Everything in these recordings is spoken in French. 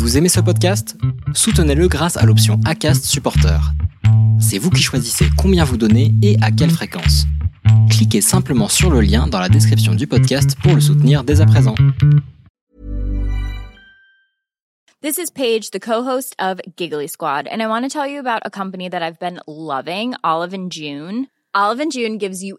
Vous aimez ce podcast? Soutenez-le grâce à l'option ACAST Supporter. C'est vous qui choisissez combien vous donnez et à quelle fréquence. Cliquez simplement sur le lien dans la description du podcast pour le soutenir dès à présent. This is Paige, the co-host of Giggly Squad, and I want to tell you about a company that I've been loving, Olive and June. Olive and June gives you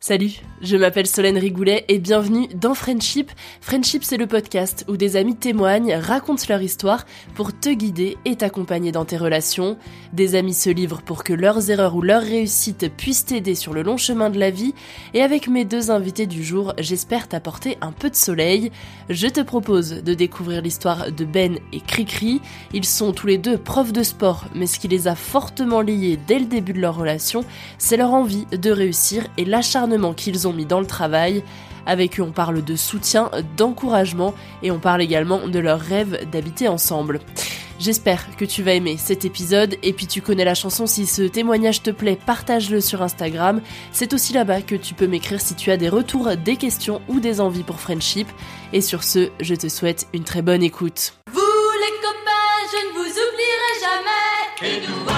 Salut, je m'appelle Solène Rigoulet et bienvenue dans Friendship. Friendship, c'est le podcast où des amis témoignent, racontent leur histoire pour te guider et t'accompagner dans tes relations. Des amis se livrent pour que leurs erreurs ou leurs réussites puissent t'aider sur le long chemin de la vie. Et avec mes deux invités du jour, j'espère t'apporter un peu de soleil. Je te propose de découvrir l'histoire de Ben et Cricri. Ils sont tous les deux profs de sport, mais ce qui les a fortement liés dès le début de leur relation, c'est leur envie de réussir et l'acharnement qu'ils ont mis dans le travail. Avec eux, on parle de soutien, d'encouragement et on parle également de leur rêve d'habiter ensemble. J'espère que tu vas aimer cet épisode et puis tu connais la chanson si ce témoignage te plaît, partage-le sur Instagram. C'est aussi là-bas que tu peux m'écrire si tu as des retours, des questions ou des envies pour Friendship. Et sur ce, je te souhaite une très bonne écoute. Vous les copains, je ne vous oublierai jamais.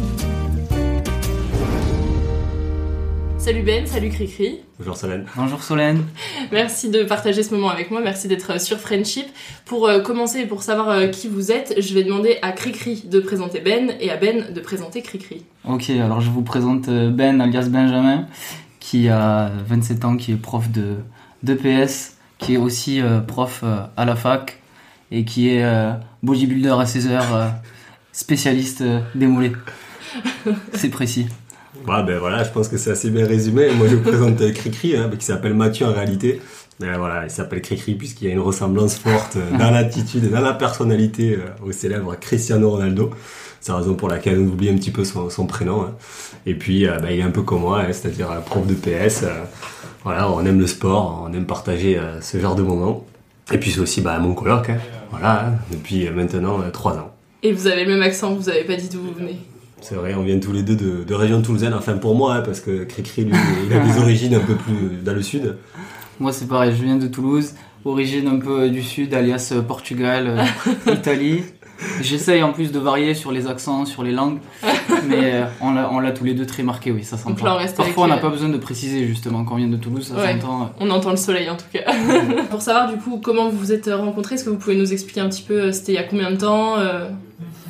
Salut Ben, salut Cricri. Bonjour Solène. Bonjour Solène. Merci de partager ce moment avec moi, merci d'être sur Friendship. Pour euh, commencer et pour savoir euh, qui vous êtes, je vais demander à Cricri de présenter Ben et à Ben de présenter Cricri. Ok, alors je vous présente euh, Ben alias Benjamin, qui a 27 ans, qui est prof de d'EPS, qui est aussi euh, prof euh, à la fac et qui est euh, bodybuilder à 16 heures, euh, spécialiste euh, des mollets. C'est précis. Bah, ben voilà, je pense que c'est assez bien résumé. Moi je vous présente Cricri, hein, qui s'appelle Mathieu en réalité. Mais voilà, il s'appelle Cricri puisqu'il y a une ressemblance forte euh, dans l'attitude et dans la personnalité euh, au célèbre Cristiano Ronaldo. C'est la raison pour laquelle on oublie un petit peu son, prénom. hein. Et puis euh, bah, il est un peu comme moi, hein, c'est-à-dire prof de PS. voilà, on aime le sport, on aime partager ce genre de moments. Et puis c'est aussi mon coloc, hein. voilà, depuis maintenant trois ans. Et vous avez le même accent, vous avez pas dit d'où vous venez? C'est vrai, on vient tous les deux de, de région toulousaine, enfin pour moi, hein, parce que Cricri, lui, il a des origines un peu plus dans le sud. Moi c'est pareil, je viens de Toulouse, origine un peu euh, du sud, alias euh, Portugal, euh, Italie. J'essaye en plus de varier sur les accents, sur les langues, mais euh, on l'a- on l'a tous les deux très marqué, oui, ça s'entend. Parfois, on n'a pas besoin de préciser, justement, quand on vient de Toulouse, ça Ouais, s'entend. euh. on entend le soleil en tout cas. Pour savoir du coup comment vous vous êtes rencontrés, est-ce que vous pouvez nous expliquer un petit peu c'était il y a combien de temps euh,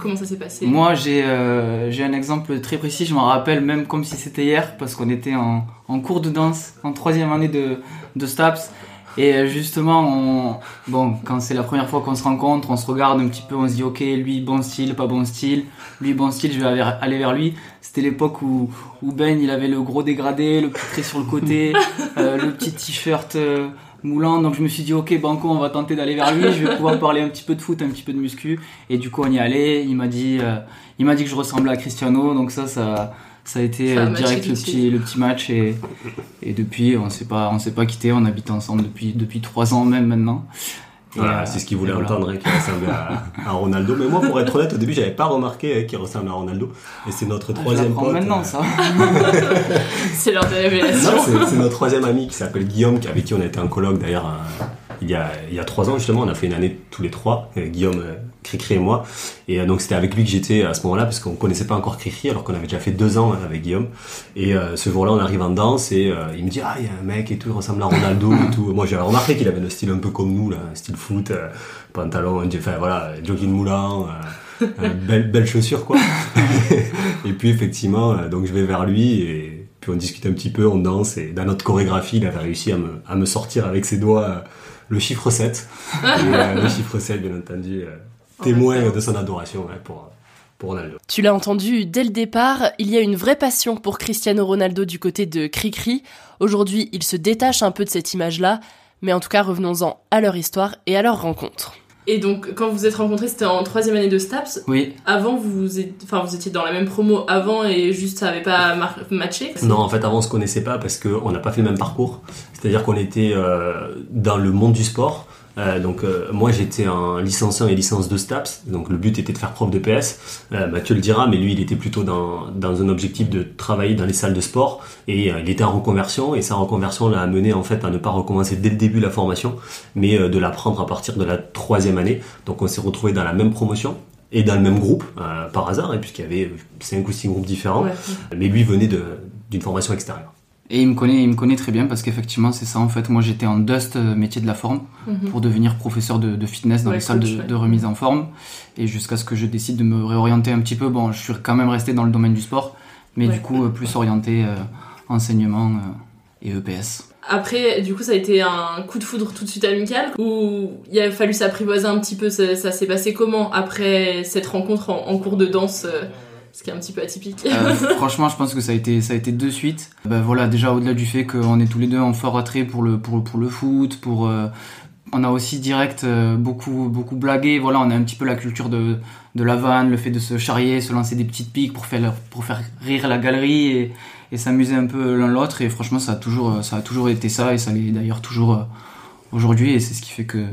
Comment ça s'est passé Moi, j'ai euh, j'ai un exemple très précis, je m'en rappelle même comme si c'était hier, parce qu'on était en, en cours de danse, en troisième année de, de STAPS. Et euh, justement, on, bon, quand c'est la première fois qu'on se rencontre, on se regarde un petit peu, on se dit, ok, lui, bon style, pas bon style. Lui, bon style, je vais aller- aller vers lui. C'était l'époque où, où Ben, il avait le gros dégradé, le petit trait sur le côté, euh, le petit t-shirt euh, moulant. Donc je me suis dit, ok, Banco, on va tenter d'aller vers lui. Je vais pouvoir parler un petit peu de foot, un petit peu de muscu. Et du coup, on y allait. Il m'a dit, euh, il m'a dit que je ressemblais à Cristiano. Donc ça, ça, ça a été Ça a euh, direct le petit, le petit match. Et, et depuis, on s'est pas, on s'est pas quitté. On habite ensemble depuis, depuis trois ans même maintenant. Voilà, euh, c'est ce qu'il voulait voilà. entendre, hein, qu'il ressemblait à, à Ronaldo. Mais moi, pour être honnête, au début, j'avais pas remarqué hein, qu'il ressemble à Ronaldo. Et c'est notre je troisième pote. maintenant, euh, ça. C'est l'heure des révélations. Non, c'est- notre troisième ami qui s'appelle Guillaume, qui- avec qui on a été en colloque d'ailleurs euh, il, y a, il y a trois ans justement. On a fait une année tous les trois, euh, Guillaume, euh, Cricri et moi. Et euh, donc c'était avec lui que j'étais à ce moment-là parce qu'on connaissait pas encore Cricri alors qu'on avait déjà fait deux ans avec Guillaume. Et ce jour-là, on arrive en danse et il me dit ah il y a un mec et tout, il ressemble à Ronaldo et tout. Moi j'avais remarqué qu'il avait le style un peu comme nous là, un style foot, pantalon, enfin voilà, jogging moulant. belle, belle chaussure quoi. et puis effectivement, donc je vais vers lui et puis on discute un petit peu, on danse et dans notre chorégraphie, il avait réussi à me, à me sortir avec ses doigts le chiffre 7. et euh, le chiffre 7, bien entendu, euh, témoin de son adoration ouais, pour, pour Ronaldo. Tu l'as entendu dès le départ, il y a une vraie passion pour Cristiano Ronaldo du côté de Cricri. Aujourd'hui, il se détache un peu de cette image-là, mais en tout cas, revenons-en à leur histoire et à leur rencontre. Et donc, quand vous vous êtes rencontrés, c'était en troisième année de STAPS. Oui. Avant, vous, êtes- enfin, vous étiez dans la même promo avant et juste ça avait pas mar- matché. Non, en fait, avant, on se connaissait pas parce qu'on n'a pas fait le même parcours. C'est-à-dire qu'on était euh, dans le monde du sport. Euh, donc euh, moi j'étais en licence 1 et licence 2 STAPS, donc le but était de faire prof de PS. Euh, Mathieu le dira, mais lui il était plutôt dans, dans un objectif de travailler dans les salles de sport et il était en reconversion et sa reconversion l'a amené en fait à ne pas recommencer dès le début la formation, mais de l'apprendre à partir de la troisième année. Donc on s'est retrouvé dans la même promotion et dans le même groupe par hasard, et puisqu'il y avait cinq ou six groupes différents, Ouais. mais lui venait d'une formation extérieure. Et il me connaît, il me connaît très bien parce qu'effectivement c'est ça en fait. Moi j'étais en dust euh, métier de la forme Mhm. pour devenir professeur de, de fitness dans Ouais, les salles coach, de, ouais. de remise en forme et jusqu'à ce que je décide de me réorienter un petit peu. Bon, je suis quand même resté dans le domaine du sport, mais Ouais. du coup euh, plus orienté euh, enseignement euh, et EPS. Après, du coup, ça a été un coup de foudre tout de suite amical ou il a fallu s'apprivoiser un petit peu? Ça, ça s'est passé comment après cette rencontre en, en cours de danse, euh, ce qui est un petit peu atypique Euh, franchement, je pense que ça a été, ça a été de suite. Ben voilà, déjà au-delà du fait qu'on est tous les deux en fort attrait pour le, pour, pour le foot, pour, euh, on a aussi direct euh, beaucoup, beaucoup blagué. Voilà, on a un petit peu la culture de, de la vanne, le fait de se charrier, se lancer des petites piques pour faire, pour faire rire la galerie et, et s'amuser un peu l'un l'autre. Et franchement, ça a toujours, ça a toujours été ça et ça l'est d'ailleurs toujours aujourd'hui. Et c'est ce qui fait que,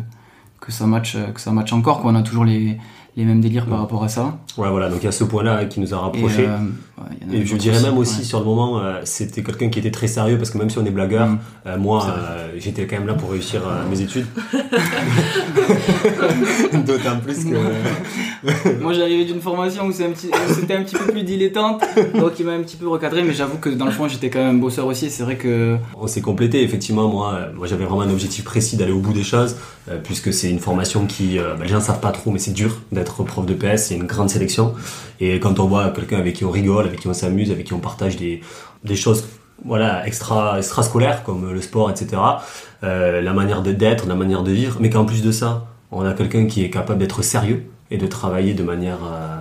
que ça match, que ça match encore. Quoi. On a toujours les, les mêmes délires par rapport à ça. Ouais, voilà, donc il y a ce point-là qui nous a rapprochés. Et, euh, ouais, il y en a Et je dirais aussi, même aussi ouais. sur le moment, euh, c'était quelqu'un qui était très sérieux parce que même si on est blagueur, Mm. euh, moi euh, j'étais quand même là pour réussir euh, mes études. D'autant plus que. Moi j'arrivais d'une formation où un petit- c'était un petit peu plus dilettante, donc il m'a un petit peu recadré, mais j'avoue que dans le fond j'étais quand même bosseur aussi, et c'est vrai que... On s'est complété, effectivement. Moi, moi j'avais vraiment un objectif précis d'aller au bout des choses, euh, puisque c'est une formation qui, euh, bah, les gens ne savent pas trop, mais c'est dur d'être prof de PS, c'est une grande sélection. Et quand on voit quelqu'un avec qui on rigole, avec qui on s'amuse, avec qui on partage des, des choses voilà, extra, extra scolaires, comme le sport, etc., euh, la manière de- d'être, la manière de vivre, mais qu'en plus de ça, on a quelqu'un qui est capable d'être sérieux et de travailler de manière euh,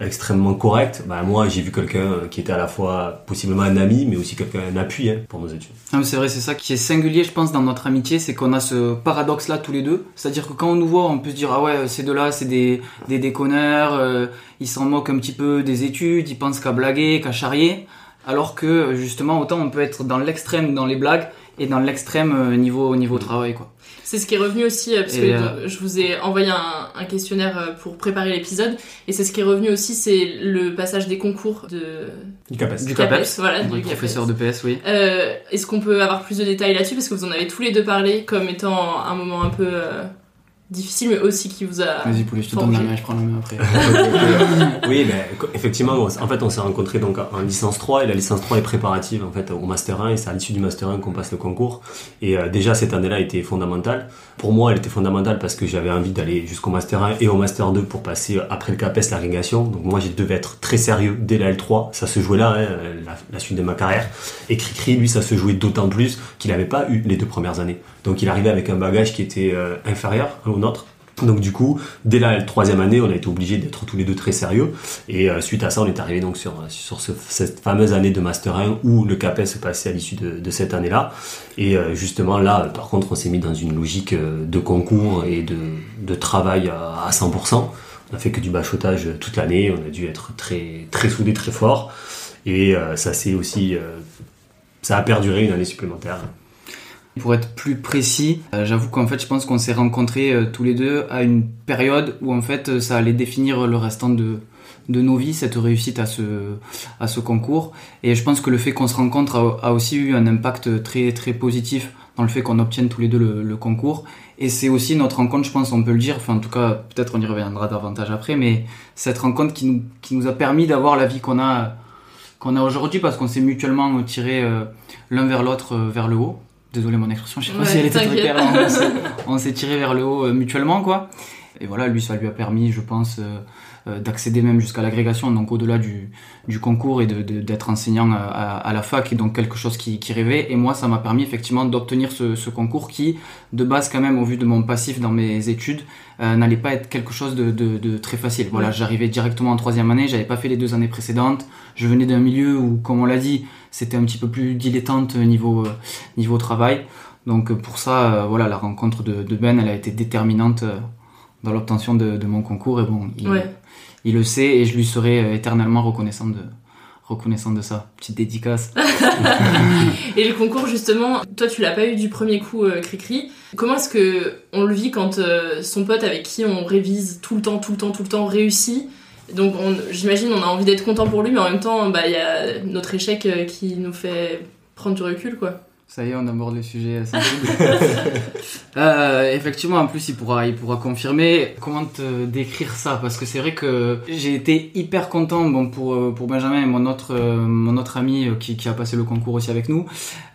extrêmement correcte, bah, moi j'ai vu quelqu'un euh, qui était à la fois possiblement un ami, mais aussi quelqu'un un appui hein, pour nos études. Mais c'est vrai, c'est ça qui est singulier, je pense, dans notre amitié, c'est qu'on a ce paradoxe-là tous les deux. C'est-à-dire que quand on nous voit, on peut se dire, ah ouais, ces deux-là, c'est des, des déconneurs, euh, ils s'en moquent un petit peu des études, ils pensent qu'à blaguer, qu'à charrier. Alors que, justement, autant on peut être dans l'extrême dans les blagues et dans l'extrême euh, niveau, niveau travail, quoi. C'est ce qui est revenu aussi, euh, parce Et, que euh, je vous ai envoyé un, un questionnaire euh, pour préparer l'épisode, et c'est ce qui est revenu aussi, c'est le passage des concours de... Du CAPES. Du CAPES, CAPES, voilà, oui, du professeur de PS, oui. Euh, Est-ce qu'on peut avoir plus de détails là-dessus? Parce que vous en avez tous les deux parlé comme étant un moment un peu... euh, difficile, mais aussi qui vous a. Vas-y, poulet, je te donne la main, je prends la main après. oui, ben, effectivement, en fait, on s'est rencontrés donc en licence 3 et la licence 3 est préparative en fait au master 1 et c'est à l'issue du master 1 qu'on passe le concours. Et euh, déjà cette année-là était fondamentale. Pour moi, elle était fondamentale parce que j'avais envie d'aller jusqu'au master 1 et au master 2 pour passer euh, après le CAPES l'agrégation. Donc moi, je devais être très sérieux dès la L3. Ça se jouait là, hein, la, la suite de ma carrière. Et Cricri, lui, ça se jouait d'autant plus qu'il n'avait pas eu les deux premières années. Donc il arrivait avec un bagage qui était euh, inférieur au nôtre. Donc du coup, dès la troisième année, on a été obligés d'être tous les deux très sérieux. Et euh, suite à ça, on est arrivé donc sur, ce- cette fameuse année de Master 1 où le CAPES se passait à l'issue de, cette année-là. Et euh, justement là, par contre, on s'est mis dans une logique euh, de concours et de, travail à, à 100%. On a fait que du bachotage toute l'année. On a dû être très très soudés, très fort. Et euh, ça s'est aussi, euh, ça a perduré une année supplémentaire. Pour être plus précis, euh, j'avoue qu'en fait, je pense qu'on s'est rencontrés euh, tous les deux à une période où en fait, euh, ça allait définir le restant de, nos vies, cette réussite à ce, concours. Et je pense que le fait qu'on se rencontre a, aussi eu un impact très, très positif dans le fait qu'on obtienne tous les deux le, concours. Et c'est aussi notre rencontre, je pense, on peut le dire, enfin en tout cas, peut-être on y reviendra davantage après, mais cette rencontre qui nous, qui nous a permis d'avoir la vie qu'on a, qu'on a aujourd'hui parce qu'on s'est mutuellement tiré l'un vers l'autre vers le haut. Désolé mon expression, je sais pas Ouais, si elle était très claire. on s'est- tiré vers le haut euh, mutuellement, quoi. Et voilà, lui, ça lui a permis, je pense, euh, d'accéder même jusqu'à l'agrégation, donc au-delà du, du concours et de- de- d'être enseignant à, à- la fac, et donc quelque chose qui, qui rêvait. Et moi, ça m'a permis effectivement d'obtenir ce, ce concours qui, de base, quand même, au vu de mon passif dans mes études, euh, n'allait pas être quelque chose de, de- de très facile. Voilà, Ouais. j'arrivais directement en troisième année, j'avais pas fait les deux années précédentes. Je venais d'un milieu où, comme on l'a dit, c'était un petit peu plus dilettante niveau euh, niveau travail. Donc euh, pour ça, euh, voilà, la rencontre de, de Ben, elle a été déterminante euh, dans l'obtention de, de mon concours. Et bon, il, Ouais. il le sait et je lui serai éternellement reconnaissant de reconnaissant de ça. Petite dédicace. Et le concours, justement, toi, tu l'as pas eu du premier coup, euh, Cricri. Comment est-ce que on le vit quand euh, son pote avec qui on révise tout le temps, tout le temps, tout le temps réussit? Donc, on- j'imagine, on a envie d'être content pour lui, mais en même temps, bah, il y a notre échec euh, qui nous fait prendre du recul, quoi. Ça y est, on aborde le sujet euh, sensible. Euh, effectivement, en plus, il pourra, il pourra confirmer. Comment te décrire ça Parce que c'est vrai que j'ai été hyper content bon, pour, euh, pour Benjamin et mon autre, euh, mon autre ami euh, qui, qui a passé le concours aussi avec nous.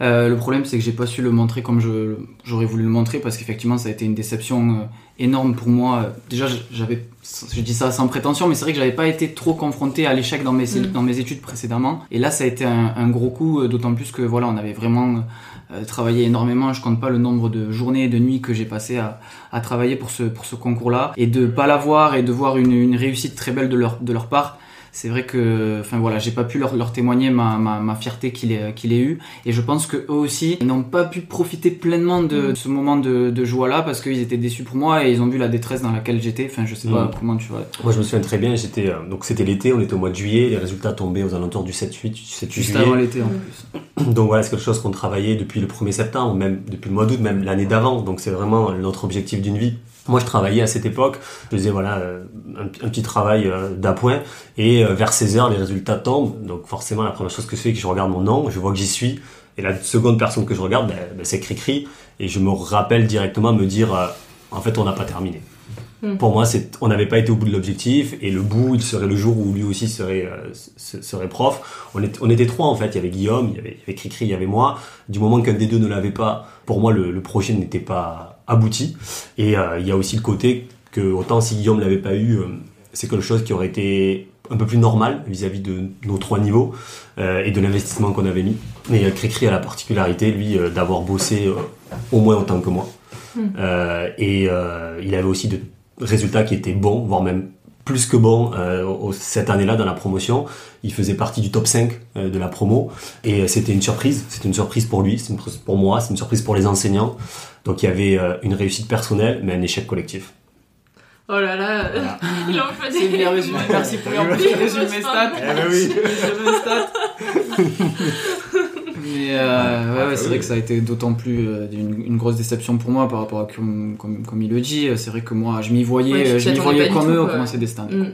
Euh, le problème, c'est que j'ai pas su le montrer comme je, j'aurais voulu le montrer parce qu'effectivement, ça a été une déception euh, énorme pour moi. Déjà, j'avais, je dis ça sans prétention, mais c'est vrai que j'avais pas été trop confronté à l'échec dans mes, Mm. dans mes études précédemment. Et là, ça a été un, un gros coup, euh, d'autant plus que voilà, on avait vraiment euh, travaillé énormément. Je compte pas le nombre de journées et de nuits que j'ai passé à, à travailler pour ce, pour ce concours-là. Et de pas l'avoir et de voir une, une réussite très belle de leur, de leur part. C'est vrai que, enfin voilà, j'ai pas pu leur, leur témoigner ma, ma, ma fierté qu'il ait, qu'il ait eu. Et je pense que eux aussi, ils n'ont pas pu profiter pleinement de ce moment de, de joie-là parce qu'ils étaient déçus pour moi et ils ont vu la détresse dans laquelle j'étais. Enfin, je sais pas Mm. comment tu vois. Moi, je me souviens très bien, j'étais, euh, donc c'était l'été, on était au mois de juillet, les résultats tombaient aux alentours du 7-8, du 7 Juste juillet. avant l'été en plus. Donc voilà, c'est quelque chose qu'on travaillait depuis le 1er septembre, même depuis le mois d'août, même l'année d'avant. Donc c'est vraiment notre objectif d'une vie. Moi, je travaillais à cette époque, je faisais voilà euh, un, un petit travail euh, d'appoint, et euh, vers 16 heures, les résultats tombent. Donc forcément, la première chose que je fais, c'est que je regarde mon nom, je vois que j'y suis, et la seconde personne que je regarde, ben, ben, c'est Cricri, et je me rappelle directement me dire, euh, en fait, on n'a pas terminé. Mm. Pour moi, c'est, on n'avait pas été au bout de l'objectif, et le bout, il serait le jour où lui aussi serait, euh, se- serait prof. On, est, on était trois en fait. Il y avait Guillaume, il y avait, il y avait Cricri, il y avait moi. Du moment qu'un des deux ne l'avait pas, pour moi, le, le projet n'était pas abouti. Et euh, il y a aussi le côté que autant si Guillaume l'avait pas eu, euh, c'est quelque chose qui aurait été un peu plus normal vis-à-vis de nos trois niveaux euh, et de l'investissement qu'on avait mis. Mais Cricri a la particularité, lui, d'avoir bossé au moins autant que moi. Mm. Euh, et il avait aussi de résultats qui étaient bons, voire même plus que bons euh, cette année-là dans la promotion. Il faisait partie du top 5 euh, de la promo et euh, c'était une surprise. C'était une surprise pour lui, c'est une surprise pour moi, c'est une surprise pour les enseignants. Donc il y avait euh, une réussite personnelle, mais un échec collectif. Oh là là, il en fait C'est bien résumé. Merci pour mes stats. Eh ben oui. Mais euh, ouais, ouais, c'est vrai que ça a été d'autant plus euh, une, une grosse déception pour moi par rapport à comme, comme, comme il le dit. C'est vrai que moi, je m'y voyais, Ouais, euh, je m'y voyais comme eux au quoi. commencer des stands. Mm.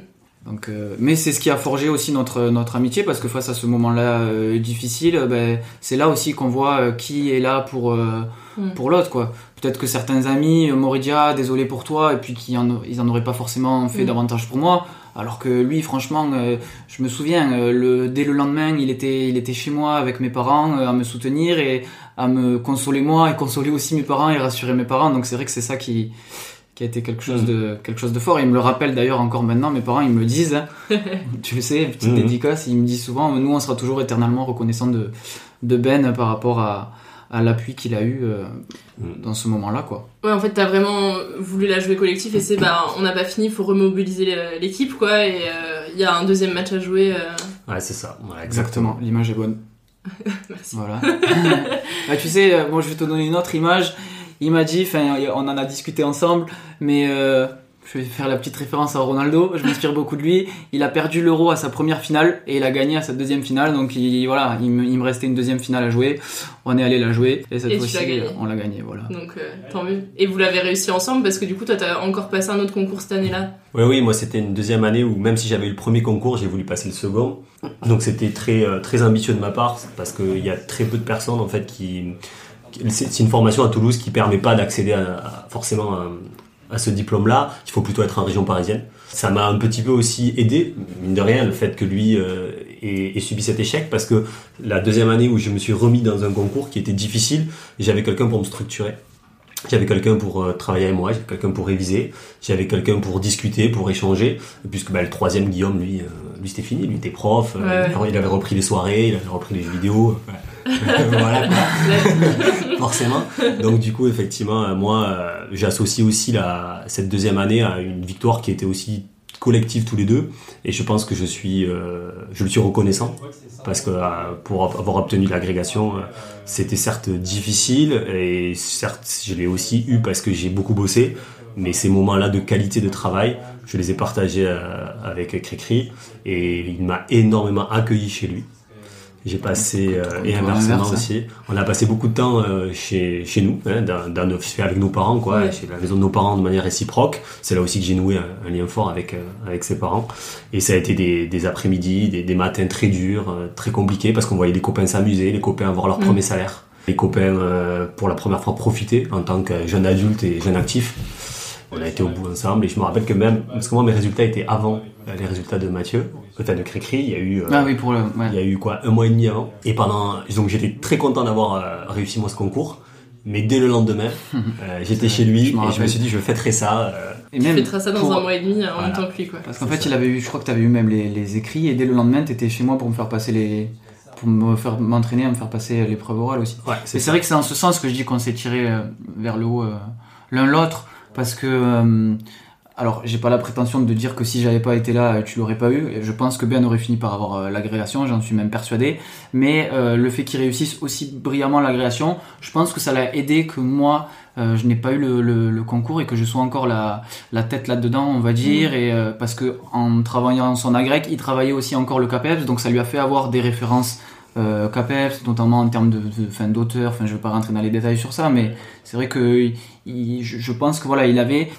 Donc, euh, mais c'est ce qui a forgé aussi notre, notre amitié parce que face à ce moment-là euh, difficile, euh, ben, c'est là aussi qu'on voit euh, qui est là pour, euh, Mm. pour l'autre. quoi. Peut-être que certains amis euh, ah, désolé pour toi et puis qu'ils en, ils en auraient pas forcément fait Mm. davantage pour moi. Alors que lui, franchement, euh, je me souviens, euh, le, dès le lendemain, il était, il était chez moi avec mes parents euh, à me soutenir et à me consoler moi et consoler aussi mes parents et rassurer mes parents. Donc c'est vrai que c'est ça qui, qui a été quelque chose de quelque chose de fort. Il me le rappelle d'ailleurs encore maintenant. Mes parents, ils me le disent. hein. tu le sais, petite Mhm. dédicace. Ils me disent souvent, nous, on sera toujours éternellement reconnaissant de de Ben par rapport à à l'appui qu'il a eu euh, dans ce moment-là, quoi. Ouais, en fait, t'as vraiment voulu la jouer collectif et c'est bah, on n'a pas fini, il faut remobiliser l'é- l'équipe, quoi. Et euh, il y a un deuxième match à jouer. euh. Ouais, c'est ça. Voilà, Exactement. L'image est bonne. Merci. Voilà. Bah, tu sais, euh, moi je vais te donner une autre image. Il m'a dit, enfin, on en a discuté ensemble, mais euh, je vais faire la petite référence à Ronaldo. Je m'inspire beaucoup de lui. Il a perdu l'Euro à sa première finale et il a gagné à sa deuxième finale. Donc il, voilà, il me, il me restait une deuxième finale à jouer. On est allé la jouer et cette fois-ci, on l'a gagné. Voilà. Donc, euh, tant mieux. Et vous l'avez réussi ensemble parce que du coup, toi, t'as encore passé un autre concours cette année-là. Oui, oui, moi c'était une deuxième année où même si j'avais eu le premier concours, j'ai voulu passer le second. Donc c'était très, euh, très ambitieux de ma part parce qu'il y a très peu de personnes en fait qui. C'est c'est une formation à Toulouse qui permet pas d'accéder à, à- forcément à, à ce diplôme-là. Il faut plutôt être en région parisienne. Ça m'a un petit peu aussi aidé, mine de rien, le fait que lui euh, ait, ait subi cet échec parce que la deuxième année où je me suis remis dans un concours qui était difficile, j'avais quelqu'un pour me structurer. J'avais quelqu'un pour euh, travailler avec moi, j'avais quelqu'un pour réviser, j'avais quelqu'un pour discuter, pour échanger. Puisque bah, le troisième, Guillaume, lui, euh, lui c'était fini, lui était prof, Ouais, il avait repris les soirées, il avait repris les jeux vidéo. voilà. Forcément. Donc du coup, effectivement, euh, moi, euh, j'associe aussi la, cette deuxième année à une victoire qui était aussi collective tous les deux. Et je pense que je suis, euh, je le suis reconnaissant parce que euh, pour avoir obtenu l'agrégation, euh, c'était certes difficile et certes je l'ai aussi eu parce que j'ai beaucoup bossé. Mais ces moments-là de qualité de travail, je les ai partagés avec Cricri et il m'a énormément accueilli chez lui. J'ai passé, euh, et Comme inversement aussi, on a passé beaucoup de temps euh, chez, chez nous, hein, dans, dans nos- avec nos parents, quoi, Ouais. chez la maison de nos parents de manière réciproque. C'est là aussi que j'ai noué un, un lien fort avec, euh, avec ses parents. Et ça a été des, des après-midi, des, des matins très durs, euh, très compliqués, parce qu'on voyait les copains s'amuser, les copains avoir leur Mm. premier salaire, les copains euh, pour la première fois profiter en tant que jeune adulte et jeune actif. On a été au bout ensemble et je me rappelle que même, parce que moi mes résultats étaient avant euh, les résultats de Mathieu, enfin de Cricri, il y a eu, euh, Ah oui, pour le. ouais. il y a eu quoi, un mois et demi avant. Et pendant, donc j'étais très content d'avoir euh, réussi moi ce concours. Mais dès le lendemain, euh, j'étais chez lui Je me et je me suis dit je fêterai ça. euh, Et Tu même fêteras ça dans pour- un mois et demi en Voilà. même temps que lui, quoi. Parce qu'en fait, il avait eu, je crois que tu avais eu même les, les écrits et dès le lendemain, tu étais chez moi pour me faire passer les. pour me faire m'entraîner à me faire passer l'épreuve orale aussi. Ouais, Et c'est vrai que c'est en ce sens que je dis qu'on s'est tiré euh, vers le haut euh, l'un l'autre parce que. Alors, j'ai pas la prétention de dire que si j'avais pas été là, euh, tu l'aurais pas eu. Et Je pense que Ben aurait fini par avoir euh, l'agrégation, j'en suis même persuadé. Mais euh, le fait qu'il réussisse aussi brillamment l'agrégation, je pense que ça l'a aidé que moi, euh, je n'ai pas eu le, le- le concours et que je sois encore la, la tête là-dedans, on va dire. Et euh, parce que en travaillant son agrég, il travaillait aussi encore le CAPEPS, donc ça lui a fait avoir des références euh, CAPEPS, notamment en termes de, d'auteur. Enfin, je vais pas rentrer dans les détails sur ça, mais c'est vrai que il- je, je pense que voilà, il avait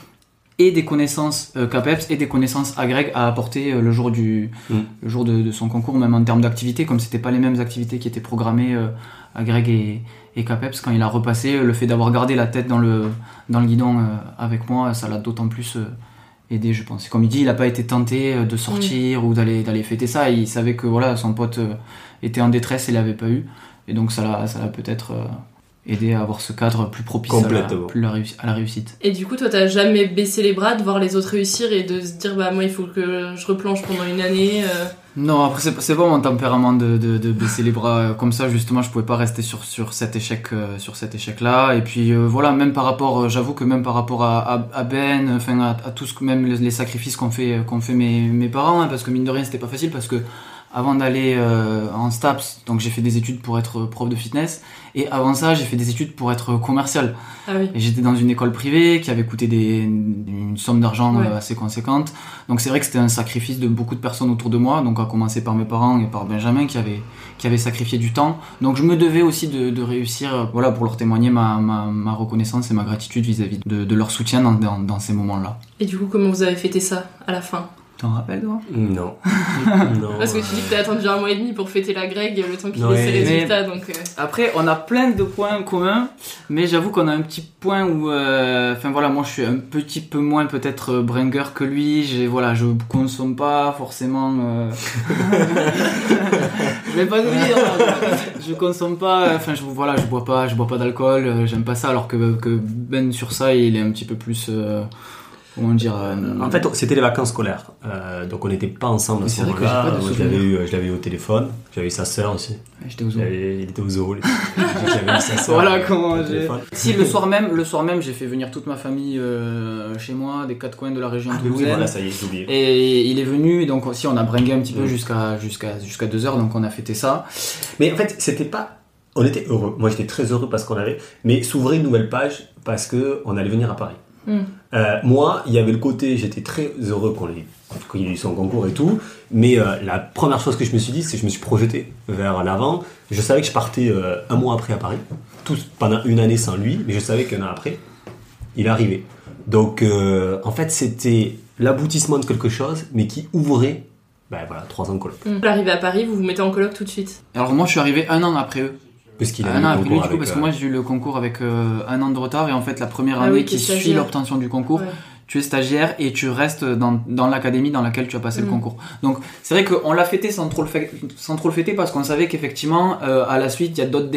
et des connaissances euh, CAPEPS et des connaissances à apporter euh, le jour du Mm. le jour de, de son concours, même en termes d'activité, comme c'était pas les mêmes activités qui étaient programmées euh, agrég et, et CAPEPS quand il a repassé, le fait d'avoir gardé la tête dans le dans le guidon euh, avec moi, ça l'a d'autant plus euh, aidé, je pense. Et Comme il dit, il n'a pas été tenté euh, de sortir ou d'aller d'aller fêter ça. Il savait que voilà, son pote euh, était en détresse et l'avait pas eu, et donc ça l'a ça l'a peut-être aidé à avoir ce cadre plus propice à la, Complètement. plus la réussi- à la réussite. Et du coup, toi, t'as jamais baissé les bras de voir les autres réussir et de se dire, bah, moi, il faut que je replanche pendant une année. euh. Non, après c'est c'est pas mon tempérament de, de, de baisser les bras euh, comme ça. Justement, je pouvais pas rester sur sur cet échec euh, sur cet échec là. Et puis euh, voilà, même par rapport, j'avoue que même par rapport à, à, à Ben, enfin à, à tout ce que même les, les sacrifices qu'ont fait qu'ont fait mes mes parents, hein, parce que mine de rien c'était pas facile parce que avant d'aller euh, en STAPS, donc j'ai fait des études pour être prof de fitness. Et avant ça, j'ai fait des études pour être commercial. Ah oui. Et j'étais dans une école privée qui avait coûté des, une somme d'argent Ouais. euh, assez conséquente. Donc c'est vrai que c'était un sacrifice de beaucoup de personnes autour de moi, donc à commencer par mes parents et par Benjamin qui avait, qui avait sacrifié du temps. Donc je me devais aussi de, de réussir, euh, voilà, pour leur témoigner ma, ma, ma reconnaissance et ma gratitude vis-à-vis de, de leur soutien dans, dans, dans ces moments-là. Et du coup, comment vous avez fêté ça à la fin? T'en rappelles, toi Non. non. Parce que tu dis que t'as attendu un mois et demi pour fêter la Greg, le temps qu'il Ouais, ait ses mais- résultats, donc... euh, Après, on a plein de points communs, mais j'avoue qu'on a un petit point où, euh, enfin voilà, moi je suis un petit peu moins peut-être euh, bringer que lui. J'ai voilà, je consomme pas forcément. euh, je vais pas vous dire. hein, Je, consomme pas. Enfin, je voilà, je bois pas, je bois pas d'alcool. J'aime pas ça, alors que, que Ben sur ça, il est un petit peu plus. euh, comment dire euh, En fait, c'était les vacances scolaires. Euh, donc on n'était pas ensemble à ce c'est vrai que moment-là. Je l'avais eu, je l'avais eu au téléphone. J'avais eu sa sœur aussi. J'étais au zoo. Il était au zoo. J'avais eu sa sœur. Voilà comment j'ai. Si le soir même, le soir même, j'ai fait venir toute ma famille euh, chez moi, des quatre coins de la région Ah, oui, voilà, ça y est, j'ai oublié. Et il est venu, et donc aussi on a bringué un petit peu Mm. jusqu'à jusqu'à jusqu'à deux heures, donc on a fêté ça. Mais en fait, c'était pas. On était heureux. Moi, j'étais très heureux parce qu'on avait. Mais s'ouvrait une nouvelle page parce que on allait venir à Paris. Mm. Euh, moi, il y avait le côté, j'étais très heureux qu'on ait- qu'il ait eu son concours et tout. Mais euh, la première chose que je me suis dit, c'est que je me suis projeté vers l'avant. Je savais que je partais euh, un mois après à Paris, tout pendant une année sans lui, mais je savais qu'un an après, il arrivait. Donc, euh, en fait, c'était l'aboutissement de quelque chose, mais qui ouvrait, ben voilà, trois ans de coloc. Vous arrivez à Paris, vous vous mettez en coloc tout de suite? Alors moi je suis arrivé un an après eux. Puisqu'il a un eu an le après lui, concours du coup, avec, parce que euh, moi j'ai eu le concours avec euh, un an de retard et en fait la première Ah année oui, qui suit l'obtention du concours, Ouais. Tu es stagiaire et tu restes dans, dans l'académie dans laquelle tu as passé le Mm. concours. Donc c'est vrai qu'on l'a fêté sans trop le, fait- sans trop le fêter parce qu'on savait qu'effectivement euh, à la suite il y a d'autres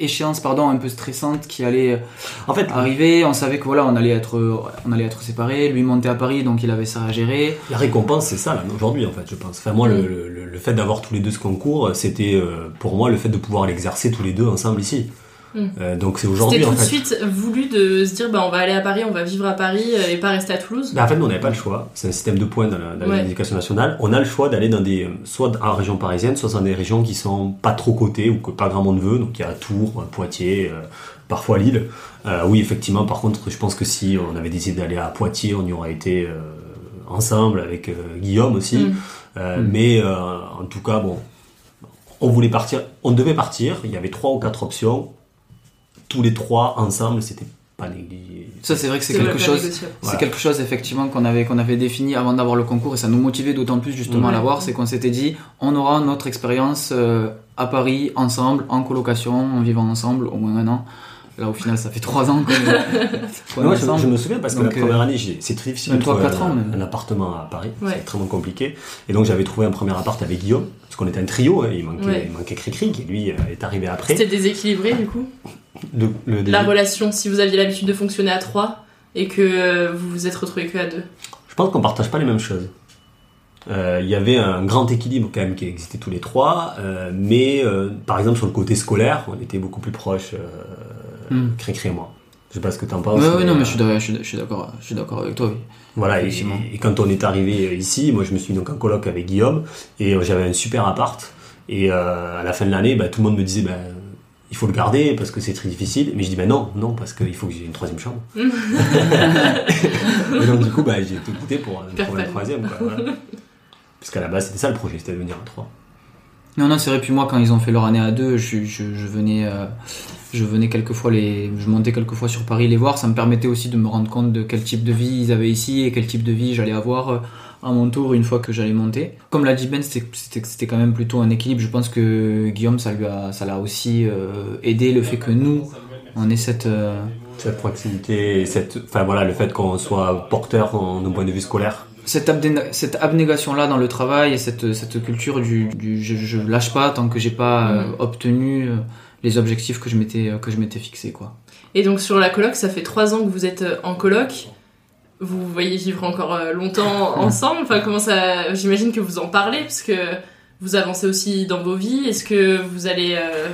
échéances pardon, un peu stressantes qui allaient En fait, arriver. On savait que voilà on allait être, on allait être séparés. Lui monter à Paris donc il avait ça à gérer. La récompense, c'est ça, aujourd'hui, en fait, je pense. Enfin, moi, Mm. le, le- le fait d'avoir tous les deux ce concours, c'était euh, pour moi le fait de pouvoir l'exercer tous les deux ensemble ici. Mm. Euh, donc, c'est C'était aujourd'hui, tout en de suite voulu de se dire, bah, on va aller à Paris, on va vivre à Paris euh, et pas rester à Toulouse. Ben, en fait, nous, on n'avait pas le choix. C'est un système de points dans la- dans Ouais. l'éducation nationale. On a le choix d'aller dans des, soit en région parisienne, soit dans des régions qui sont pas trop cotées ou que pas grand monde veut. Donc, il y a Tours, Poitiers, euh, parfois Lille. Euh, oui, effectivement, par contre, je pense que si on avait décidé d'aller à Poitiers, on y aurait été euh, ensemble avec euh, Guillaume aussi. Mm. Euh, Mm. Mais euh, en tout cas, bon, on voulait partir, on devait partir. Il y avait trois ou quatre options. Tous les trois ensemble, c'était pas négligé. Ça c'est vrai que c'est quelque chose. C'est quelque chose effectivement qu'on avait qu'on avait défini avant d'avoir le concours et ça nous motivait d'autant plus justement à Ouais. l'avoir, c'est qu'on s'était dit on aura notre expérience euh, à Paris ensemble en colocation, en vivant ensemble au moins un an. Là au final ça fait trois ans qu'on Moi, je, me souviens parce que Donc, la première euh, année, j'ai- c'est très difficile même de trouver trois, quatre un, ans, même. un appartement à Paris. Ouais. C'est extrêmement compliqué. Et donc, j'avais trouvé un premier appart avec Guillaume, qu'on était un trio. hein, il, manquait, Ouais. il manquait Cricri, qui lui euh, est arrivé après. C'était déséquilibré du coup. Le, La relation, si vous aviez l'habitude de fonctionner à trois et que euh, vous vous êtes retrouvés que à deux. Je pense qu'on partage pas les mêmes choses. Euh, Il y avait un grand équilibre quand même qui existait tous les trois, euh, mais euh, par exemple sur le côté scolaire, on était beaucoup plus proches, euh, Hmm. Cricri et moi. Je sais pas ce que t'en penses. Ouais, mais, non, mais euh, je suis d'accord, je suis- d'accord, avec toi. Oui. Voilà, et, Effectivement. et quand on est arrivé ici, moi je me suis mis donc en coloc avec Guillaume, et euh, j'avais un super appart, et euh, à la fin de l'année, bah, tout le monde me disait, bah, il faut le garder parce que c'est très difficile, mais je dis, bah non, non, parce qu'il faut que j'ai une troisième chambre. et donc du coup, bah, j'ai tout coûté pour, pour une Pan. troisième, quoi, voilà. Parce qu'à la base, c'était ça le projet, c'était de venir à trois. Non, non, c'est vrai. Puis moi, quand ils ont fait leur année à deux, je, je, je venais, euh, je venais quelquefois les, je montais quelquefois sur Paris les voir. Ça me permettait aussi de me rendre compte de quel type de vie ils avaient ici et quel type de vie j'allais avoir euh, à mon tour une fois que j'allais monter. Comme l'a dit Ben, c'était quand même plutôt un équilibre. Je pense que Guillaume, ça lui a, ça l'a aussi euh, aidé le fait que nous, on ait cette, euh, Cette proximité, et cette, enfin voilà, le fait qu'on soit porteur en, d'un point de vue scolaire. cette, abné- cette abnégation-là dans le travail et cette, cette culture du, du je, je lâche pas tant que j'ai pas euh, Mhm. obtenu les objectifs que je m'étais que je m'étais fixé quoi. Et donc sur la coloc, ça fait trois ans que vous êtes euh, en coloc. Vous voyez vivre encore euh, longtemps ensemble. Enfin, comment ça J'imagine que vous en parlez parce que vous avancez aussi dans vos vies. Est-ce que vous allez euh,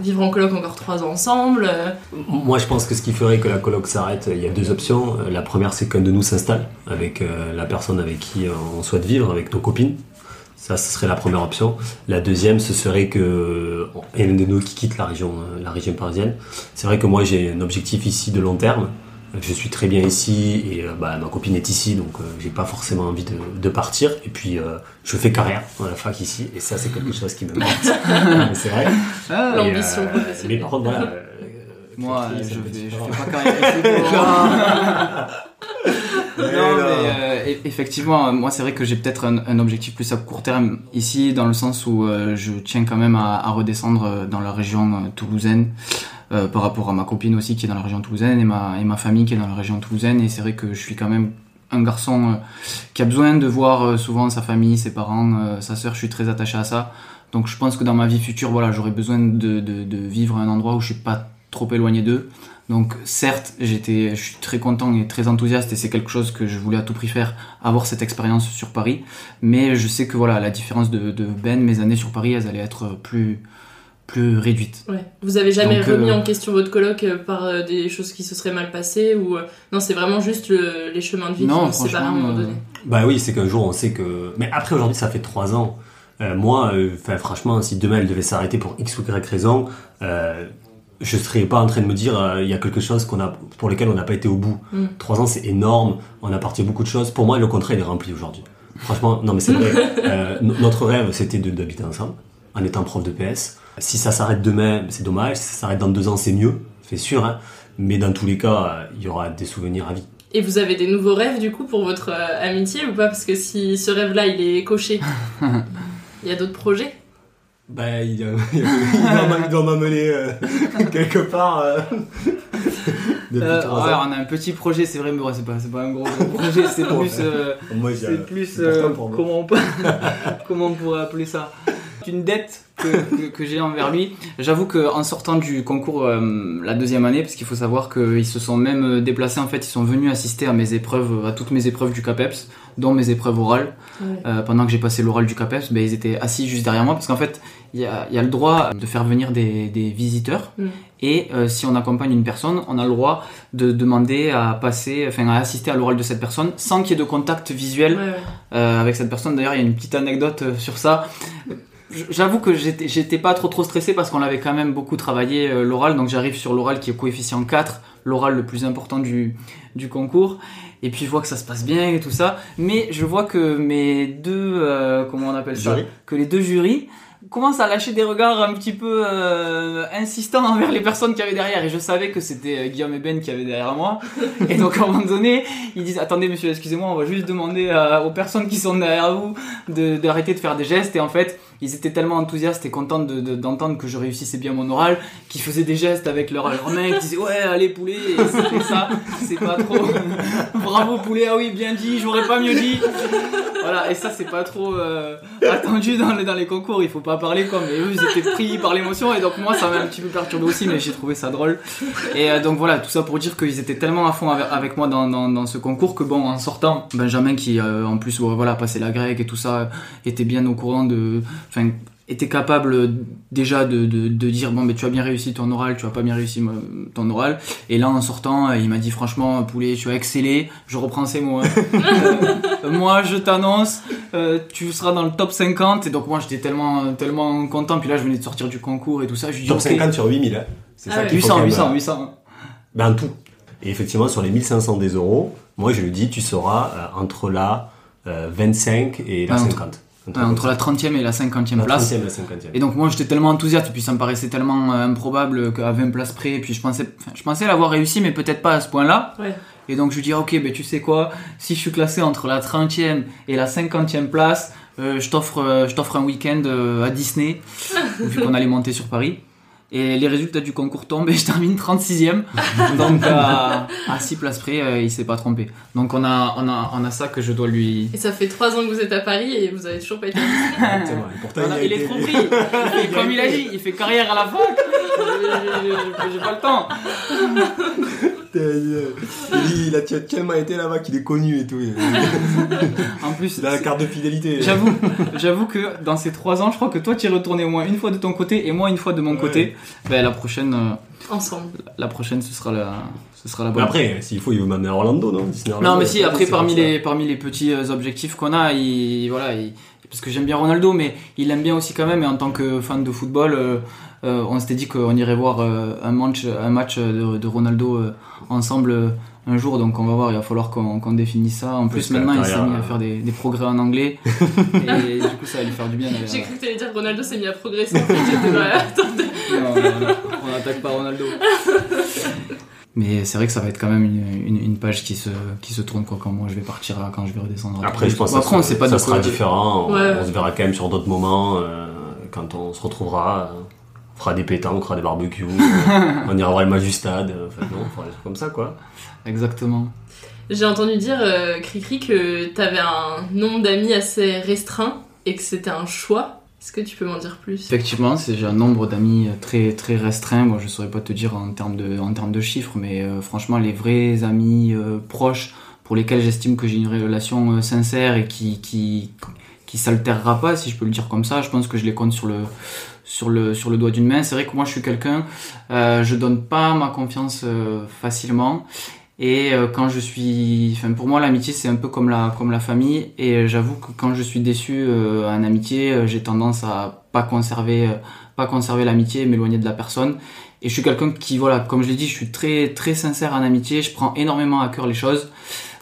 vivre en coloc encore trois ans ensemble Euh, Moi, je pense que ce qui ferait que la coloc s'arrête, il y a deux options. Euh, La première, c'est qu'un de nous s'installe avec euh, la personne avec qui euh, on souhaite vivre, avec nos copines. Ça, ce serait la première option. La deuxième, ce serait que euh, un de nous qui quitte la région, euh, la région parisienne. C'est vrai que moi, j'ai un objectif ici de long terme. Je suis très bien ici et euh, bah, ma copine est ici, donc euh, j'ai pas forcément envie de, de partir. Et puis, euh, je fais carrière dans la fac ici, et ça, c'est quelque chose qui me manque. C'est vrai. Ah, Et, L'ambition euh, mais par contre, voilà. Euh, Moi, Cricri, je vais, je fais pas carrière non, mais euh, effectivement, moi c'est vrai que j'ai peut-être un, un, objectif plus à court terme ici, dans le sens où euh, je tiens quand même à, à, redescendre dans la région euh, toulousaine. Euh, par rapport à ma copine aussi qui est dans la région toulousaine et ma, et ma famille qui est dans la région toulousaine et c'est vrai que je suis quand même un garçon qui a besoin de voir souvent sa famille, ses parents, sa sœur, je suis très attaché à ça. Donc je pense que dans ma vie future, voilà, j'aurais besoin de, de, de, vivre à un endroit où je suis pas trop éloigné d'eux. Donc certes, j'étais, je suis très content et très enthousiaste et c'est quelque chose que je voulais à tout prix faire, avoir cette expérience sur Paris. Mais je sais que voilà, la différence de, de Ben, mes années sur Paris, elles allaient être plus plus réduites. Ouais. Vous avez jamais Donc, remis euh... en question votre colloque par euh, des choses qui se seraient mal passées ou euh, non, c'est vraiment juste le, les chemins de vie non, qui séparent à un moment donné. Bah oui, c'est qu'un jour on sait que. Mais après aujourd'hui, ça fait trois ans. Euh, moi, enfin franchement, si demain elle devait s'arrêter pour x ou y raison, je serais pas en train de me dire euh, il y a quelque chose qu'on a pour lequel on n'a pas été au bout. Mm. Trois ans c'est énorme, on a parti beaucoup de choses. Pour moi le contrat il est rempli aujourd'hui. Franchement non mais c'est vrai. euh, notre rêve c'était d'habiter ensemble en étant prof de PS. Si ça s'arrête demain c'est dommage, si ça s'arrête dans deux ans c'est mieux, c'est sûr. Hein. Mais dans tous les cas il y aura des souvenirs à vie. Et vous avez des nouveaux rêves du coup pour votre euh, amitié ou pas? Parce que si ce rêve là il est coché, il y a d'autres projets? Bah, il, il doit m'amener euh, quelque part. Euh, euh, on a un petit projet, c'est vrai, mais c'est pas, pas un gros, projet, c'est plus. Euh, c'est plus. comment, on peut, comment on pourrait appeler ça? Une dette que, que, que j'ai envers lui. J'avoue qu'en sortant du concours la deuxième année, parce qu'il faut savoir qu'ils se sont même déplacés, en fait, ils sont venus assister à mes épreuves, à toutes mes épreuves du CAPEPS dont mes épreuves orales. Ouais. Euh, pendant que j'ai passé l'oral du CAPES, ben, ils étaient assis juste derrière moi parce qu'en fait, il y a, y a, le droit de faire venir des, des visiteurs mm. et euh, si on accompagne une personne, on a le droit de demander à passer, enfin à assister à l'oral de cette personne sans qu'il y ait de contact visuel ouais, ouais. Euh, avec cette personne. D'ailleurs, il y a une petite anecdote sur ça. J'avoue que j'étais pas trop trop stressé parce qu'on avait quand même beaucoup travaillé euh, l'oral, donc j'arrive sur l'oral qui est coefficient 4, l'oral le plus important du, du concours. Et puis je vois que ça se passe bien et tout ça. Mais je vois que mes deux euh, comment on appelle ça? Jury. que les deux jurys commencent à lâcher des regards un petit peu euh, insistants envers les personnes qui avaient derrière. Et je savais que c'était euh, Guillaume et Ben qui avaient derrière moi. Et donc à un moment donné ils disent attendez monsieur excusez-moi on va juste demander à, aux personnes qui sont derrière vous d'arrêter de, de, faire des gestes. Et en fait ils étaient tellement enthousiastes et contents d'entendre de, que je réussissais bien mon oral qu'ils faisaient des gestes avec leur, leur main, ils disaient ouais allez poulet, et c'était ça, c'est pas trop bravo poulet, ah oui bien dit, j'aurais pas mieux dit. Voilà, et ça c'est pas trop euh, attendu dans les, dans les concours, il faut pas parler quoi, mais eux ils étaient pris par l'émotion et donc moi ça m'a un petit peu perturbé aussi, mais j'ai trouvé ça drôle. Et euh, donc voilà, tout ça pour dire qu'ils étaient tellement à fond avec, avec moi dans, dans, dans, ce concours que bon en sortant, Benjamin qui euh, en plus voilà passé la grecque et tout ça était bien au courant de enfin était capable déjà de, de, de, dire bon mais tu as bien réussi ton oral tu as pas bien réussi ton oral. Et là en sortant il m'a dit franchement poulet tu as excellé. Je reprends ces mots hein. euh, moi je t'annonce euh, tu seras dans le top 50 et donc moi j'étais tellement tellement content. Puis là je venais de sortir du concours et tout ça. Je dis, top okay. 50 sur 8000 hein. c'est ah ça ouais. 800 800 800 ben tout. Et effectivement sur les 1500 des euros moi je lui dis tu seras euh, entre la 25 et la ah, 50 Ouais, entre la 30e et la 50e la place. 30e et la 50e. Et donc moi j'étais tellement enthousiaste et puis ça me paraissait tellement euh, improbable qu'à 20 places près et puis je pensais je pensais l'avoir réussi mais peut-être pas à ce point-là. Ouais. Et donc je lui dis OK, ben tu sais quoi, si je suis classé entre la 30e et la 50e place, euh, je t'offre euh, je t'offre un week-end euh, à Disney vu qu'on allait monter sur Paris. Et les résultats du concours tombent et je termine 36e. Donc à, à 6 places près, euh, il s'est pas trompé. Donc on a, on, a, on a ça que je dois lui. Et ça fait 3 ans que vous êtes à Paris et vous avez toujours pas été Exactement. Et pourtant, voilà, il, il est trop pris. Comme il a dit, il fait carrière à la fac. J'ai pas le temps. il a tellement été là-bas qu'il est connu et tout. en plus, il a la carte de fidélité. J'avoue, j'avoue que dans ces trois ans, je crois que toi tu es retourné au moins une fois de ton côté et moi une fois de mon ouais. côté. Ben, la prochaine. Euh, Ensemble. La prochaine, ce sera la. Ce sera la bonne. Mais après, s'il faut, il veut m'amener à Orlando, non Orlando, Non, mais si, après, parmi les, parmi les petits euh, objectifs qu'on a, il, voilà, il, parce que j'aime bien Ronaldo, mais il l'aime bien aussi quand même, et en tant que fan de football, euh, euh, on s'était dit qu'on irait voir euh, un match, un match de, de Ronaldo euh, ensemble un jour, donc on va voir, il va falloir qu'on qu définisse ça. En plus, maintenant, il s'est mis à faire des, des, progrès en anglais, et du coup, ça va lui faire du bien. J'ai cru que tu allais dire Ronaldo s'est mis à progresser. non, non, non, on n'attaque pas Ronaldo. Mais c'est vrai que ça va être quand même une, une, une page qui se, qui se tourne quoi, quand moi je vais partir, quand je vais redescendre. Après, je pense que ça, pas sera différent. On- Ouais. On, se verra quand même sur d'autres moments euh, quand on se retrouvera. euh, on fera des pétanques, on fera des barbecues, euh, on ira voir le match du stade. euh, Enfin, non, on fera des trucs comme ça, quoi. Exactement. J'ai entendu dire, euh, Cricri, que t'avais un nombre d'amis assez restreint et que c'était un choix. Est-ce que tu peux m'en dire plus? Effectivement, c'est- j'ai un nombre d'amis très très restreint. Moi, je saurais pas te dire en termes de en termes de chiffres, mais euh, franchement, les vrais amis euh, proches pour lesquels j'estime que j'ai une relation euh, sincère et qui qui qui s'altérera pas, si je peux le dire comme ça, je pense que je les compte sur le sur le sur le doigt d'une main. C'est vrai que moi, je suis quelqu'un, euh, je donne pas ma confiance euh, facilement. Et euh, quand je suis, enfin pour moi l'amitié c'est un peu comme la comme la famille et euh, j'avoue que quand je suis déçu euh, en amitié, euh, j'ai tendance à pas conserver pas conserver l'amitié, m'éloigner de la personne. Et je suis quelqu'un qui voilà, comme je l'ai dit, je suis très très sincère en amitié, je prends énormément à cœur les choses.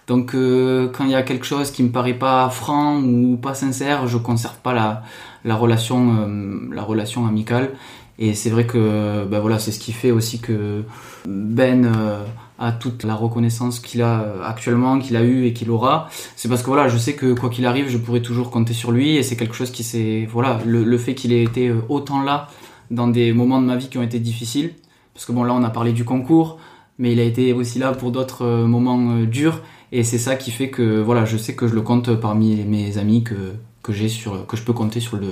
Donc euh, quand il y a quelque chose qui me paraît pas franc ou pas sincère, je conserve pas la la relation euh, la relation amicale. Et c'est vrai que ben voilà, c'est ce qui fait aussi que Ben euh, a toute la reconnaissance qu'il a euh, actuellement, qu'il a eu et qu'il aura. C'est parce que voilà, je sais que quoi qu'il arrive, je pourrai toujours compter sur lui et c'est quelque chose qui s'est voilà, le, le fait qu'il ait été autant là dans des moments de ma vie qui ont été difficiles. Parce que bon, là, on a parlé du concours, mais il a été aussi là pour d'autres moments durs et c'est ça qui fait que voilà, je sais que je le compte parmi mes amis que que j'ai sur que je peux compter sur le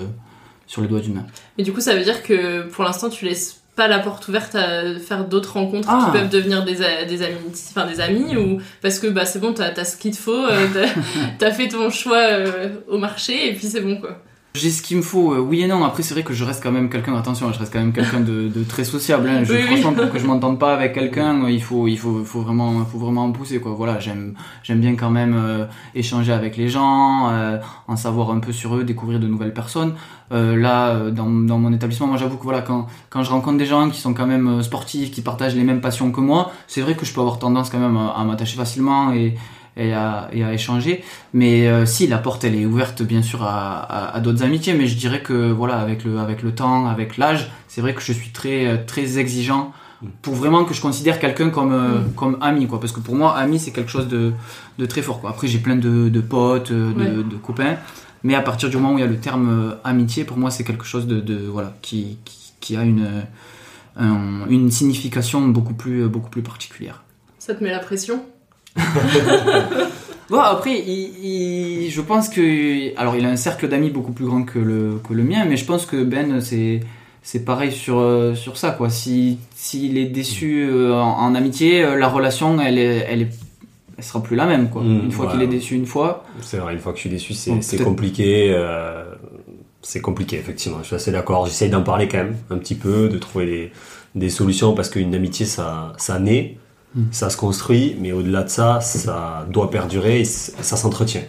sur le doigt d'une main. Mais du coup, ça veut dire que pour l'instant, tu laisses pas la porte ouverte à faire d'autres rencontres Ah. qui peuvent devenir des, des amis, enfin des amis, ou parce que bah c'est bon, t'as as ce qu'il te faut, euh, t'as- t'as fait ton choix euh, au marché et puis c'est bon quoi. J'ai ce qu'il me faut, euh, oui et non. Après, c'est vrai que je reste quand même quelqu'un, attention, je reste quand même quelqu'un de, de très sociable. hein. Je- Oui, oui. franchement, pour que je m'entende pas avec quelqu'un, euh, il faut, il faut, faut vraiment, faut vraiment en pousser, quoi. Voilà, j'aime, j'aime bien quand même euh, échanger avec les gens, euh, en savoir un peu sur eux, découvrir de nouvelles personnes. Euh, là, euh, dans, dans mon établissement, moi, j'avoue que voilà, quand, quand je rencontre des gens qui sont quand même sportifs, qui partagent les mêmes passions que moi, c'est vrai que je peux avoir tendance quand même à, à m'attacher facilement et et à, et à échanger. Mais euh, si, la porte, elle est ouverte, bien sûr, à, à, à d'autres amitiés, mais je dirais que, voilà, avec le, avec le temps, avec l'âge, c'est vrai que je suis très, euh, très exigeant pour vraiment que je considère quelqu'un comme, euh, comme ami, quoi. Parce que pour moi, ami, c'est quelque chose de, de très fort, quoi. Après, j'ai plein de, de potes, de, Ouais. de copains, mais à partir du moment où il y a le terme amitié, pour moi, c'est quelque chose de, de voilà, qui, qui, qui a une, un- une signification beaucoup plus, beaucoup plus particulière. Ça te met la pression? Bon, après, il, il- je pense que. Alors, il a un cercle d'amis beaucoup plus grand que le, que le mien, mais je pense que Ben, c'est. C'est pareil sur, euh, sur ça, quoi. Si, s'il est déçu euh, en, en amitié, euh, la relation, elle, est, elle, est, elle sera plus la même, quoi. Mmh, une fois ouais. qu'il est déçu une fois. C'est vrai, une fois que je suis déçu, c'est compliqué. euh, c'est compliqué, effectivement. Je suis assez d'accord. J'essaye d'en parler quand même, un petit peu, de trouver des, des solutions, parce qu'une amitié, ça, ça naît, Mm. ça se construit, mais au-delà de ça, ça doit perdurer et ça s'entretient.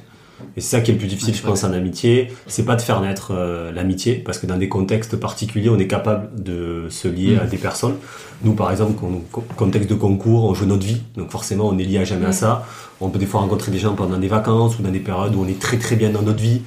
Et c'est ça qui est le plus difficile, je pense, en amitié. C'est pas de faire naître euh, l'amitié, parce que dans des contextes particuliers, on est capable de se lier Mm. à des personnes. Nous, par exemple, con- con- contexte de concours, on joue notre vie, donc forcément, on est lié à jamais à Mm. ça. On peut des fois rencontrer des gens pendant des vacances ou dans des périodes où on est très très bien dans notre vie.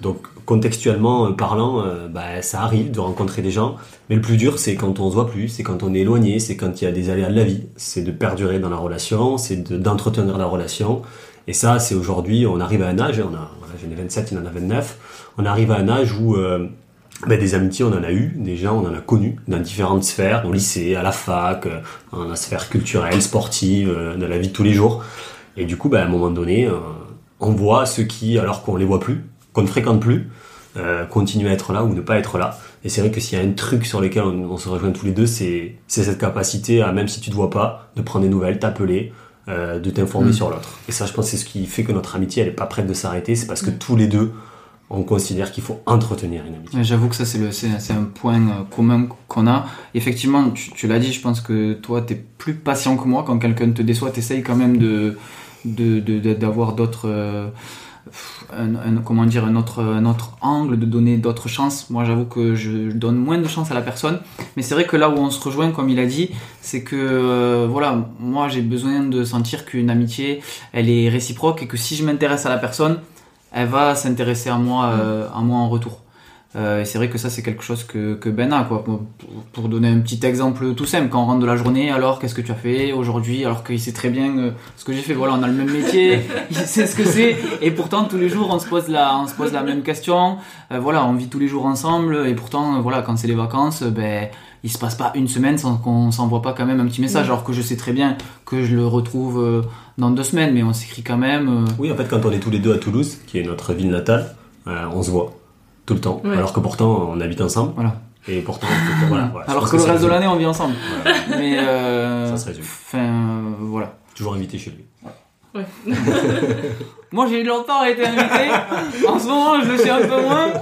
Donc, contextuellement euh, parlant, euh, bah, ça arrive de rencontrer des gens. Mais le plus dur, c'est quand on se voit plus, c'est quand on est éloigné, c'est quand il y a des aléas de la vie. C'est de perdurer dans la relation, c'est de- d'entretenir la relation. Et ça, c'est aujourd'hui, on arrive à un âge, on a, j'en ai 27, il en a 29, on arrive à un âge où euh, ben, des amitiés, on en a eu, des gens, on en a connu dans différentes sphères, au lycée, à la fac, euh, dans la sphère culturelle, sportive, dans la vie de tous les jours. Et du coup, ben, à un moment donné, on voit ceux qui, alors qu'on les voit plus, qu'on ne fréquente plus, euh, continuer à être là ou ne pas être là. Et c'est vrai que s'il y a un truc sur lequel on, on se rejoint tous les deux, c'est cette capacité à, même si tu te vois pas, de prendre des nouvelles, t'appeler, euh, de t'informer Mm. sur l'autre. Et ça, je pense, c'est ce qui fait que notre amitié, elle est pas prête de s'arrêter. C'est parce que tous les deux, on considère qu'il faut entretenir une amitié. J'avoue que ça, c'est, un point euh, commun qu'on a. Effectivement, tu, tu l'as dit, je pense que toi, tu es plus patient que moi. Quand quelqu'un te déçoit, tu essayes quand même de, de, de- de- d'avoir d'autres. Un, comment dire, un autre, un autre angle, de donner d'autres chances. Moi, j'avoue que je donne moins de chances à la personne. Mais c'est vrai que là où on se rejoint, comme il a dit, c'est que, euh, voilà, moi, j'ai besoin de sentir qu'une amitié, elle est réciproque et que si je m'intéresse à la personne, elle va s'intéresser à moi, euh, à moi en retour. Euh, et c'est vrai que ça, c'est quelque chose que, que Ben a. Quoi. Pour, pour donner un petit exemple tout simple, quand on rentre de la journée, alors qu'est-ce que tu as fait aujourd'hui Alors qu'il sait très bien euh, ce que j'ai fait. Voilà, on a le même métier, il sait ce que c'est. Et pourtant, tous les jours, on se pose la, on se pose la même question. Euh, voilà, on vit tous les jours ensemble. Et pourtant, voilà, quand c'est les vacances, ben il se passe pas une semaine sans qu'on s'envoie pas quand même un petit message, Ouais. alors que je sais très bien que je le retrouve euh, dans deux semaines, mais on s'écrit quand même. euh, Oui, en fait, quand on est tous les deux à Toulouse, qui est notre ville natale, euh, on se voit tout le temps. Ouais. Alors que pourtant, on habite ensemble. Voilà. Et pourtant, voilà, voilà, alors que le reste de l'année, on vit ensemble. Voilà. Mais euh, Ça se résume. Enfin, euh, voilà. Toujours invité chez lui. Moi, j'ai longtemps été invité. en ce moment, je le suis un peu moins.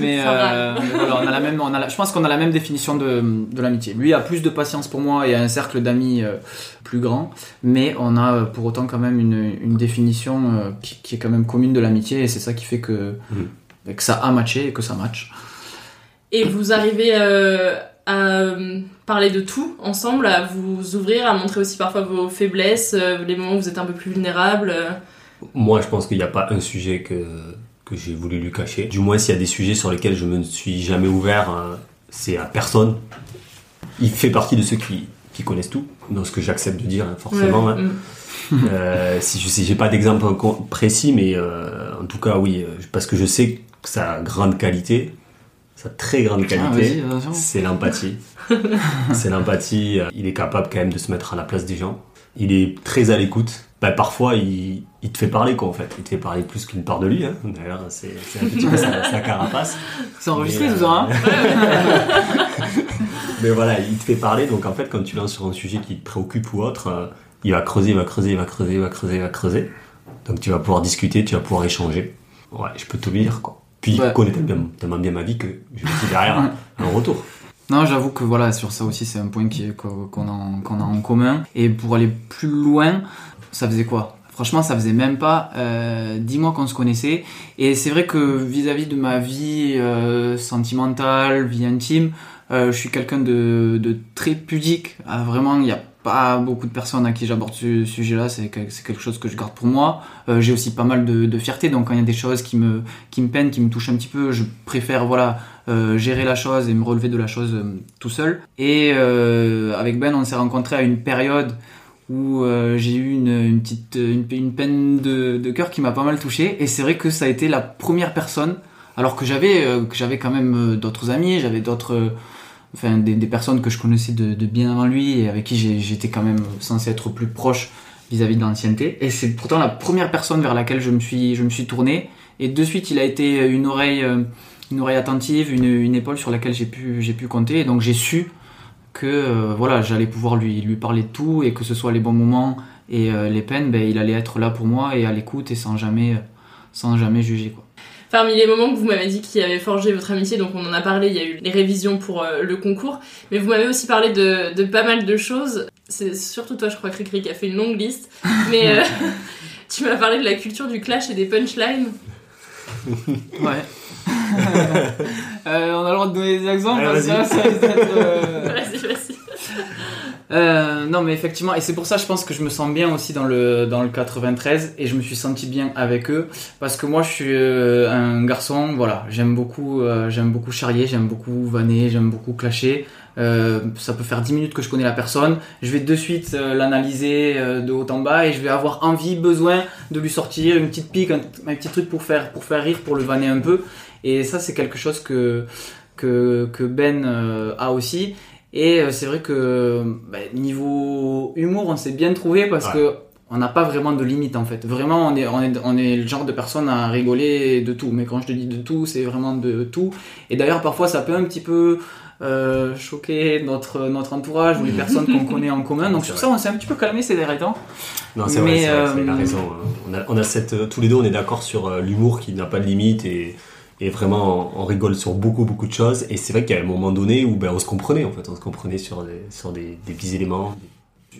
Mais, euh, mais voilà, on a la même, on a la- je pense qu'on a la même définition de, de l'amitié. Lui a plus de patience pour moi et a un cercle d'amis euh, plus grand, mais on a euh, pour autant quand même une, une définition euh, qui, qui est quand même commune de l'amitié et c'est ça qui fait que, que ça a matché et que ça match. Et vous arrivez euh, à parler de tout ensemble, à vous ouvrir, à montrer aussi parfois vos faiblesses, euh, les moments où vous êtes un peu plus vulnérable. euh. Moi, je pense qu'il n'y a pas un sujet que, que j'ai voulu lui cacher. Du moins, s'il y a des sujets sur lesquels je me suis jamais ouvert, euh, c'est à personne. Il fait partie de ceux qui, qui connaissent tout, dans ce que j'accepte de dire, hein, forcément. Ouais, hein. mm. Euh, si je j'ai pas d'exemple précis, mais euh, en tout cas, oui, euh, parce que je sais que sa grande qualité, sa très grande qualité, c'est l'empathie. c'est l'empathie. Il est capable quand même de se mettre à la place des gens. Il est très à l'écoute. Bah, parfois, il, il te fait parler, quoi, en fait. Il te fait parler plus qu'une part de lui. Hein. D'ailleurs, c'est un petit peu sa, sa carapace. C'est enregistré tout ça, hein Mais voilà, il te fait parler, donc en fait, quand tu lances sur un sujet qui te préoccupe ou autre, euh, il va creuser, il va creuser, il va creuser, il va creuser, il va creuser. Donc tu vas pouvoir discuter, tu vas pouvoir échanger. Ouais, je peux te dire, quoi. Puis il Ouais. connaît tellement bien, tellement bien ma vie que j'ai aussi derrière un, un retour. Non, j'avoue que voilà, sur ça aussi, c'est un point qu'on a, a en commun. Et pour aller plus loin, ça faisait quoi? Franchement, ça faisait même pas euh, 10 mois qu'on se connaissait. Et c'est vrai que vis-à-vis de ma vie euh, sentimentale, vie intime, euh, je suis quelqu'un de, très pudique. Ah, vraiment, il n'y a pas beaucoup de personnes à qui j'aborde ce sujet-là. C'est que- c'est quelque chose que je garde pour moi. J'ai aussi pas mal de, fierté. Donc quand il y a des choses qui me, qui me peinent, qui me touchent un petit peu, je préfère voilà gérer la chose et me relever de la chose tout seul. Et avec Ben, on s'est rencontrés à une période où euh, j'ai eu une, une petite une, peine de, de cœur qui m'a pas mal touché. Et c'est vrai que ça a été la première personne, alors que j'avais euh, que j'avais quand même euh, d'autres amis, j'avais d'autres euh, enfin des, des personnes que je connaissais de, de bien avant lui et avec qui j'étais quand même censé être plus proche vis-à-vis de l'ancienneté. Et c'est pourtant la première personne vers laquelle je me suis, je me suis tourné. Et de suite, il a été une oreille, euh, une oreille attentive, une, une épaule sur laquelle j'ai pu, j'ai pu compter. Et donc j'ai su que euh, voilà, j'allais pouvoir lui, lui parler de tout et que ce soit les bons moments et euh, les peines, ben, il allait être là pour moi et à l'écoute et sans jamais, euh, sans jamais juger quoi. Parmi les moments que vous m'avez dit qui avaient forgé votre amitié, donc on en a parlé, il y a eu les révisions pour euh, le concours, mais vous m'avez aussi parlé de, de pas mal de choses. C'est surtout toi, je crois, Cricri, qui a fait une longue liste. Mais tu m'as parlé de la culture du clash et des punchlines. Ouais. Euh, on a le droit de donner des exemples Allez, parce que vas-y. là, ça risque d'être, euh, Vas-y, vas-y. Euh, non mais effectivement et c'est pour ça je pense que je me sens bien aussi dans le dans le 93 et je me suis senti bien avec eux parce que moi je suis euh, un garçon voilà j'aime beaucoup euh, j'aime beaucoup charrier j'aime beaucoup vanner j'aime beaucoup clasher Euh, ça peut faire 10 minutes que je connais la personne je vais de suite euh, l'analyser euh, de haut en bas et je vais avoir envie besoin de lui sortir une petite pique un, un petit truc pour faire pour faire rire pour le vanner un peu et ça c'est quelque chose que que, que Ben a aussi et c'est vrai que bah, niveau humour, on s'est bien trouvé parce Ouais. que on n'a pas vraiment de limite en fait. Vraiment, on est, on, est, on est le genre de personne à rigoler de tout. Mais quand je te dis de tout, c'est vraiment de tout. Et d'ailleurs, parfois, ça peut un petit peu euh, choquer notre, notre entourage ou les personnes qu'on connaît en commun. Donc sur vrai. ça, on s'est un petit peu calmé ces derniers temps. Non, c'est Mais, vrai, c'est euh, raison. hein. On a, on a cette, euh, tous les deux, on est d'accord sur euh, l'humour qui n'a pas de limite et, et vraiment, on rigole sur beaucoup, beaucoup de choses. Et c'est vrai qu'il y a un moment donné où ben, on se comprenait, en fait. On se comprenait sur des, sur des, des petits éléments.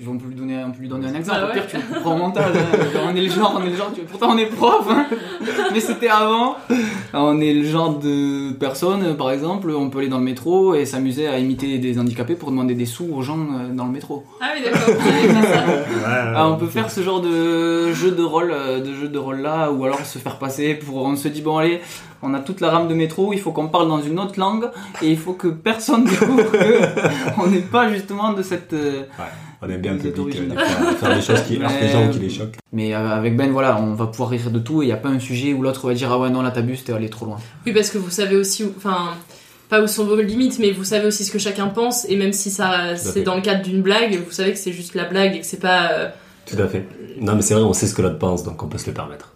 On peut lui donner, on peut lui donner un exemple. Ah Au pire, ouais. tu le comprends au montage. hein. On est le genre, on est le genre. tu- Pourtant, on est prof. hein. Mais c'était avant. On est le genre de personne, par exemple, on peut aller dans le métro et s'amuser à imiter des handicapés pour demander des sous aux gens euh, dans le métro. Ah oui, d'accord. on peut faire ce genre de jeu de rôle, euh, de jeu de rôle là, ou alors se faire passer pour. On se dit bon allez, on a toute la rame de métro, il faut qu'on parle dans une autre langue et il faut que personne découvre qu'on n'est pas justement de cette. euh, On aime bien le public euh, faire des choses qui heurtent les gens ou qui les choquent. Mais euh, avec Ben, voilà, on va pouvoir rire de tout et il n'y a pas un sujet où l'autre va dire Ah ouais, non, là t'abuses, t'es allé trop loin. Oui, parce que vous savez aussi, enfin, pas où sont vos limites, mais vous savez aussi ce que chacun pense, et même si ça, c'est dans le cadre d'une blague, vous savez que c'est juste la blague et que c'est pas. euh, Tout à fait. Non, mais c'est vrai, on sait ce que l'autre pense, donc on peut se le permettre.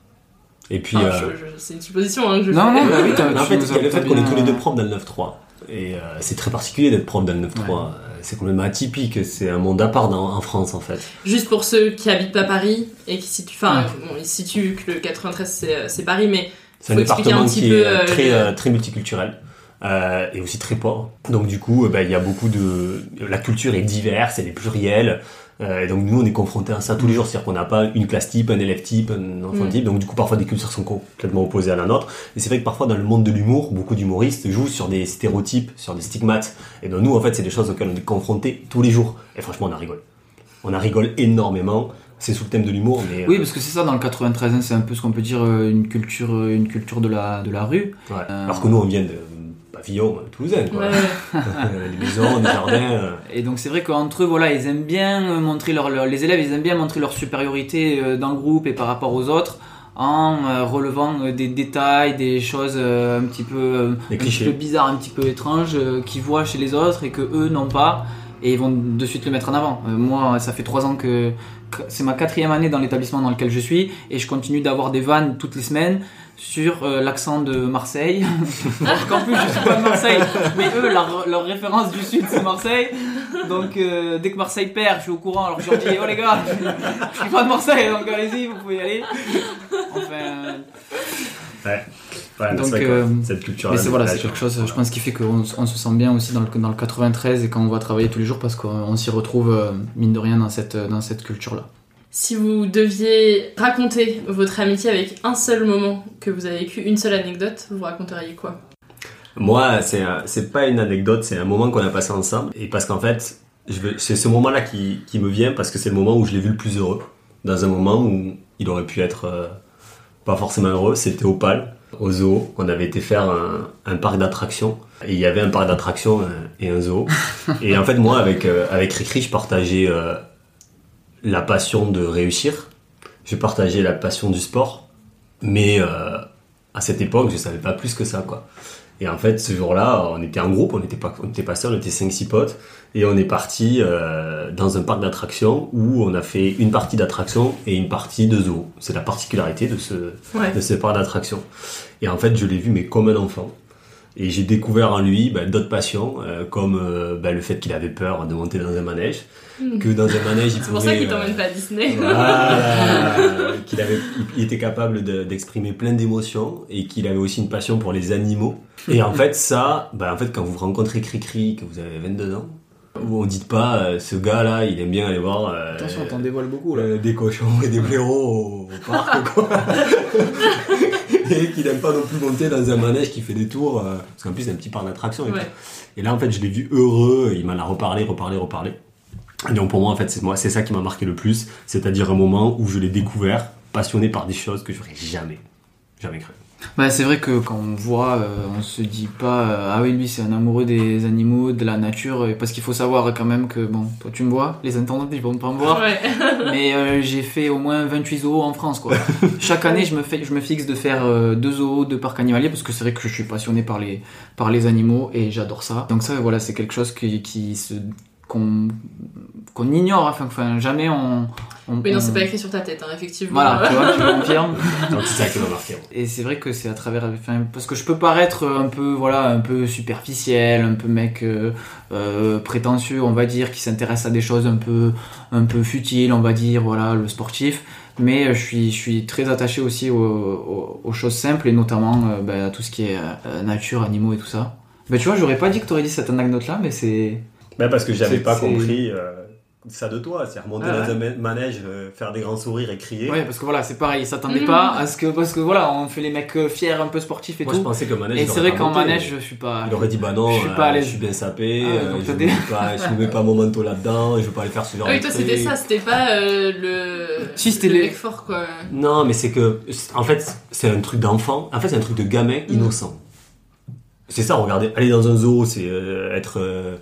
Et puis. enfin, euh, c'est une supposition, hein, que je Non, fais. non, bah oui, t'as- en fait, le fait qu'on est tous les deux profs dans le 9-3. Et euh, c'est très particulier d'être prof dans le 9-3. Euh, C'est complètement atypique. C'est un monde à part dans- en France, en fait. Juste pour ceux qui habitent pas Paris et qui situent, enfin, bon, ils situent que le 93 c'est, euh, c'est Paris, mais C'est un département un petit qui peu. est euh, très, le- euh, très multiculturel. euh, et aussi très pauvre. Donc du coup, euh, bah, il y a beaucoup de... La culture est diverse, elle est plurielle. Euh, et donc nous, on est confrontés à ça tous les jours. C'est-à-dire qu'on n'a pas une classe type, un élève type, un enfant Mm. type. Donc du coup, parfois des cultures sont complètement opposées à la nôtre. Et c'est vrai que parfois dans le monde de l'humour, beaucoup d'humoristes jouent sur des stéréotypes, sur des stigmates. Et donc nous, en fait, c'est des choses auxquelles on est confrontés tous les jours. Et franchement, on en rigole. On en rigole énormément. C'est sous le thème de l'humour, mais... Oui, euh, parce que c'est ça dans le 93, hein, c'est un peu ce qu'on peut dire euh, une culture, une culture de la, de la rue. Ouais. Euh, Alors que nous, on vient de pavillon euh, toulousain, quoi. Ouais. Euh, les maisons, les jardins. euh. Et donc c'est vrai qu'entre eux, voilà, ils aiment bien montrer leur, leur- les élèves, ils aiment bien montrer leur supériorité dans le groupe et par rapport aux autres en relevant des détails, des choses un petit peu, un petit peu bizarres, un petit peu étranges qu'ils voient chez les autres et que eux n'ont pas et ils vont de suite le mettre en avant. Moi, ça fait trois ans que c'est ma quatrième année dans l'établissement dans lequel je suis et je continue d'avoir des vannes toutes les semaines sur euh, l'accent de Marseille. Alors qu'en plus je suis pas de Marseille, mais eux leur, leur référence du sud c'est Marseille. Donc euh, dès que Marseille perd, je suis au courant. Alors je leur dis oh les gars, je suis pas de Marseille, donc allez-y, vous pouvez y aller. Enfin, Ouais. Ouais, donc euh, cette culture mais c'est voilà, c'est quelque chose, je pense qui fait qu'on on se sent bien aussi dans le dans le 93 et quand on va travailler tous les jours parce qu'on on s'y retrouve mine de rien dans cette dans cette culture là. Si vous deviez raconter votre amitié avec un seul moment que vous avez vécu, une seule anecdote, vous raconteriez quoi? Moi, c'est un- c'est pas une anecdote, c'est un moment qu'on a passé ensemble. Et parce qu'en fait, je veux- c'est ce moment-là qui, qui me vient parce que c'est le moment où je l'ai vu le plus heureux. Dans un moment où il aurait pu être euh, pas forcément heureux, c'était au PAL, au zoo. On avait été faire un, un parc d'attractions. Et il y avait un parc d'attractions euh, et un zoo. et en fait, moi, avec, euh, avec Ricri, je partageais euh, la passion de réussir. Je partageais la passion du sport. Mais euh, à cette époque, je savais pas plus que ça, quoi. Et en fait, ce jour-là, on était en groupe, on n'était pas, on était pas seul, on était 5-6 potes, et on est parti euh, dans un parc d'attractions où on a fait une partie d'attraction et une partie de zoo. C'est la particularité de ce, Ouais. de ce parc d'attractions. Et en fait, je l'ai vu, mais comme un enfant. Et j'ai découvert en lui bah, d'autres passions, euh, comme euh, bah, le fait qu'il avait peur de monter dans un manège, Hmm. que dans un manège, il C'est pour ça qu'il euh, t'emmène pas à Disney. voilà, qu'il avait, il était capable de- d'exprimer plein d'émotions et qu'il avait aussi une passion pour les animaux. Et en fait, ça, bah, en fait, quand vous rencontrez Cricri, que vous avez 22 ans, vous ne dites pas, euh, ce gars-là, il aime bien aller voir euh, Attention, t'en dévoiles beaucoup là. euh, des cochons et des blaireaux au, au parc, quoi. et qu'il n'aime pas non plus monter dans un manège qui fait des tours, euh, parce qu'en plus, c'est un petit parc d'attraction. Et, Ouais. tout. et là, en fait, je l'ai vu heureux, il m'en a reparlé, reparlé, reparlé. Et donc pour moi, en fait, c'est moi, c'est ça qui m'a marqué le plus, c'est-à-dire un moment où je l'ai découvert, passionné par des choses que j'aurais jamais, jamais cru. Bah, c'est vrai que quand on voit, euh, on se dit pas euh, ah oui lui c'est un amoureux des animaux, de la nature, parce qu'il faut savoir quand même que bon toi tu me vois, les internautes ils vont pas me voir, Ouais. mais euh, j'ai fait au moins 28 zoos en France quoi. Chaque année je me fais, je me fixe de faire deux zoos, deux parcs animaliers parce que c'est vrai que je suis passionné par les par les animaux et j'adore ça. Donc ça voilà c'est quelque chose qui, qui se qu'on qu'on ignore, enfin, enfin jamais on, on Mais non, on- c'est pas écrit sur ta tête, hein, effectivement. voilà, tu vois, tu confirmes. Donc c'est ça qui m'a marqué. Et c'est vrai que c'est à travers, enfin, parce que je peux paraître un peu, voilà, un peu superficiel, un peu mec euh, euh, prétentieux, on va dire, qui s'intéresse à des choses un peu, un peu futiles, on va dire, voilà, le sportif. Mais je suis, je suis très attaché aussi aux, aux- aux choses simples et notamment euh, ben, à tout ce qui est euh, nature, animaux et tout ça. Ben, tu vois, j'aurais pas dit que t'aurais dit cette anecdote-là, mais c'est. Ben parce que j'avais pas compris euh, ça de toi, c'est remonter Ah dans ouais. un ma- manège, euh, faire des grands sourires et crier. Ouais, parce que voilà, c'est pareil, ils s'attendaient Mhm. pas à ce que. Parce que voilà, on fait les mecs euh, fiers, un peu sportifs et Moi, tout. je pensais que manège, et c'est vrai qu'en manège, je suis pas. Il aurait dit bah non, je suis euh, pas à je l'aise. suis bien sapé, Ah euh, je des- mets pas, je ne mets pas mon manteau là-dedans, je veux pas aller faire ce genre Ah oui, toi c'était ça, c'était pas euh, le. Si, c'était le les- mec fort quoi. Non, mais c'est que, en fait, c'est un truc d'enfant. En fait, c'est un truc de gamin Mm. innocent. C'est ça, regardez. Aller dans un zoo, c'est euh, être euh,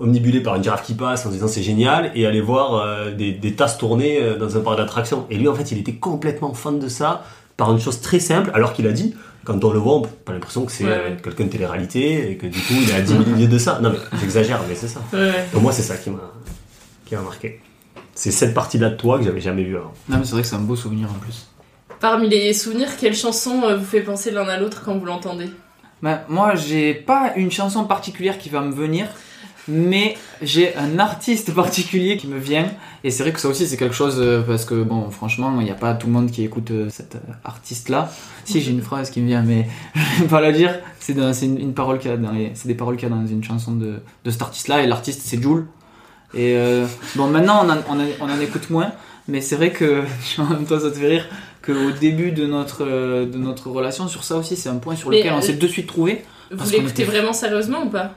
omnibulé par une girafe qui passe en se disant c'est génial, et aller voir euh, des, des tasses tournées euh, dans un parc d'attractions. Et lui, en fait, il était complètement fan de ça par une chose très simple, alors qu'il a dit, quand on le voit, on n'a pas l'impression que c'est Ouais, euh, quelqu'un de télé-réalité, et que du coup, il est à 10 000 lieues de ça. Non, mais j'exagère, mais c'est ça. Ouais. Pour moi, c'est ça qui m'a qui m'a marqué. C'est cette partie-là de toi que j'avais jamais vue avant. Non, mais c'est vrai que c'est un beau souvenir en plus. Parmi les souvenirs, quelle chanson vous fait penser l'un à l'autre quand vous l'entendez? Bah, moi, j'ai pas une chanson particulière qui va me venir, mais j'ai un artiste particulier qui me vient. Et c'est vrai que ça aussi, c'est quelque chose euh, parce que, bon, franchement, il n'y a pas tout le monde qui écoute euh, cet euh, artiste-là. Si, j'ai une phrase qui me vient, mais je vais pas la dire. C'est une, une parole qu'il y a dans les- c'est des paroles qu'il y a dans une chanson de, de cet artiste-là. Et l'artiste, c'est Jules. Et euh, bon, maintenant, on en, on en- on en écoute moins. Mais c'est vrai que, en même temps, ça te fait rire qu'au début de notre, de notre relation, sur ça aussi, c'est un point sur Mais, lequel on s'est de suite trouvé. Vous l'écoutez était- vraiment sérieusement ou pas?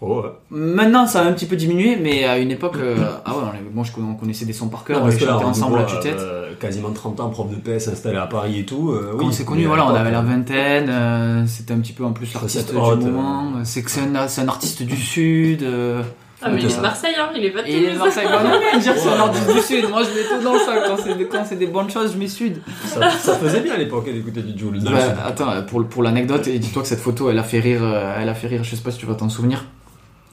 Oh, Maintenant, ça a un petit peu diminué, mais à une époque, euh, ah ouais, on avait- moi je conna- on connaissait des sons par cœur, Non, on parce les chantait ensemble à tue-tête. euh, quasiment 30 ans, prof de PS installé à Paris et tout. euh, Quand oui, on s'est connus, mais voilà, on avait la euh, vingtaine, euh, c'était un petit peu en plus l'artiste du haute, moment. C'est que c'est un, c'est un artiste du Sud. euh, Ah, mais il est de Marseille, hein, il est pas de il est de. Marseille. Bah, non, mais dire que c'est un artiste du Sud. Moi je mets tout dans le sac. Quand c'est des, quand c'est des bonnes choses, je mets Sud. Ça, ça faisait bien à l'époque hein, d'écouter du Jules. Bah, attends, pour, pour l'anecdote, dis-toi que cette photo, elle a fait rire, elle a fait rire, je sais pas si tu vas t'en souvenir.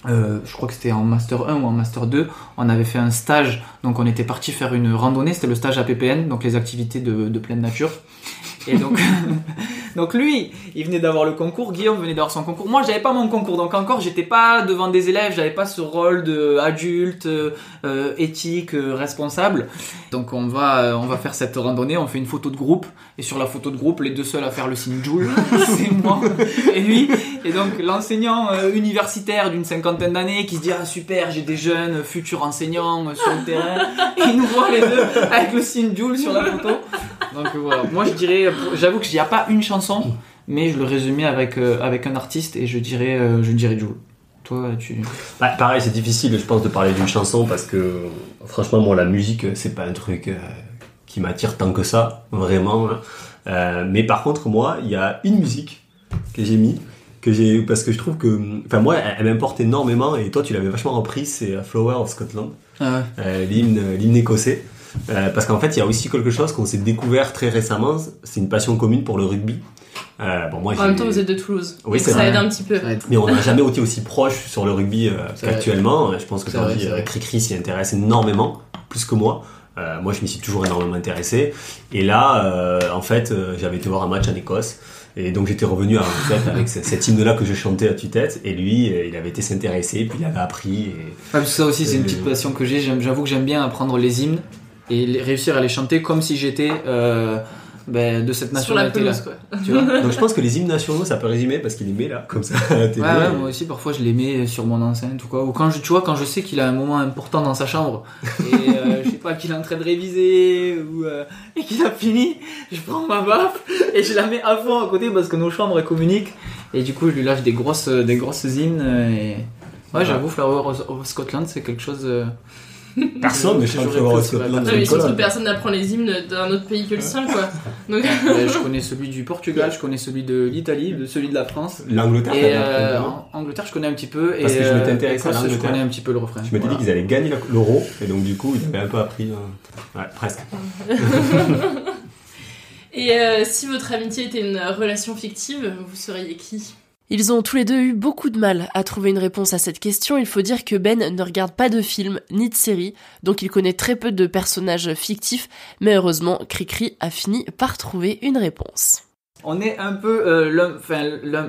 Euh, je crois que c'était en Master 1 ou en Master 2, on avait fait un stage, donc on était parti faire une randonnée, c'était le stage APPN, donc les activités de, de pleine nature. Et donc, donc lui, il venait d'avoir le concours, Guillaume venait d'avoir son concours. Moi, j'avais pas mon concours, donc encore, j'étais pas devant des élèves, j'avais pas ce rôle de adulte, euh, euh, éthique, euh, responsable. Donc on va, on va faire cette randonnée, on fait une photo de groupe, et sur la photo de groupe, les deux seuls à faire le signe Joule, c'est moi et lui. Et donc l'enseignant universitaire d'une cinquantaine d'années qui se dit ah super, j'ai des jeunes futurs enseignants sur le terrain, et il nous voit les deux avec le signe Joule sur la photo. Donc voilà, moi je dirais, j'avoue que n'y a pas une chanson, mais je le résumais avec euh, avec un artiste et je dirais, euh, je dirais Joule. Toi, tu. Bah, pareil, c'est difficile, je pense, de parler d'une chanson parce que, franchement, moi, la musique, c'est pas un truc euh, qui m'attire tant que ça, vraiment. hein. Euh, mais par contre, moi, il y a une musique que j'ai mis, que j'ai, parce que je trouve que, enfin, moi, elle, elle m'importe énormément, et toi, tu l'avais vachement repris, c'est Flower of Scotland, Ah ouais. l'hymne, l'hymne écossais. Euh, parce qu'en fait, il y a aussi quelque chose qu'on s'est découvert très récemment, c'est une passion commune pour le rugby. Euh, bon, moi, En même temps, vous êtes de Toulouse. Oui, c'est ça vrai. aide un petit peu. mais on n'a jamais été aussi proche sur le rugby euh, qu'actuellement. Je pense que c'est euh. Cricri s'y intéresse énormément, plus que moi. Euh, moi, je m'y suis toujours énormément intéressé. Et là, euh, en fait, euh, j'avais été voir un match en Écosse. Et donc, j'étais revenu à en fait, avec ce- cet hymne-là que je chantais à tue-tête. Et lui, euh, il avait été s'intéresser, puis il avait appris. Et... Parce que ça aussi, c'est une Euh, petite passion que j'ai. J'avoue que j'aime bien apprendre les hymnes et les- réussir à les chanter comme si j'étais euh, ben, de cette Sur la nationalité-là. pelouse, quoi. Tu vois Donc, je pense que les hymnes nationaux, ça peut résumer parce qu'il les met là, comme ça, à la télé. Ouais, ouais, moi aussi, parfois je les mets sur mon enceinte ou quoi. Ou quand je, tu vois, quand je sais qu'il a un moment important dans sa chambre et euh, je sais pas qu'il est en train de réviser ou euh, et qu'il a fini, je prends ma baffe et je la mets à fond à côté parce que nos chambres elles communiquent et du coup je lui lâche des grosses, des grosses hymnes et ouais, j'avoue, Flower of of Scotland c'est quelque chose. euh, Personne ne que chante la Scotland. Ah, mais surtout, personne n'apprend les hymnes d'un autre pays que le sien, quoi. Donc, je connais celui du Portugal, je connais celui de l'Italie, de celui de la France. L'Angleterre, Et euh, Angleterre, je connais un petit peu. Parce et que je m'étais euh, intéressé à Écosse, je l'Angleterre. connais un petit peu le refrain. Je m'étais Voilà. dit qu'ils allaient gagner l'euro, et donc du coup, ils avaient un peu appris. euh, Ouais, presque. Et euh, si votre amitié était une relation fictive, vous seriez qui? Ils ont tous les deux eu beaucoup de mal à trouver une réponse à cette question. Il faut dire que Ben ne regarde pas de films ni de séries, donc il connaît très peu de personnages fictifs, mais heureusement, Cricri a fini par trouver une réponse. On est un peu euh,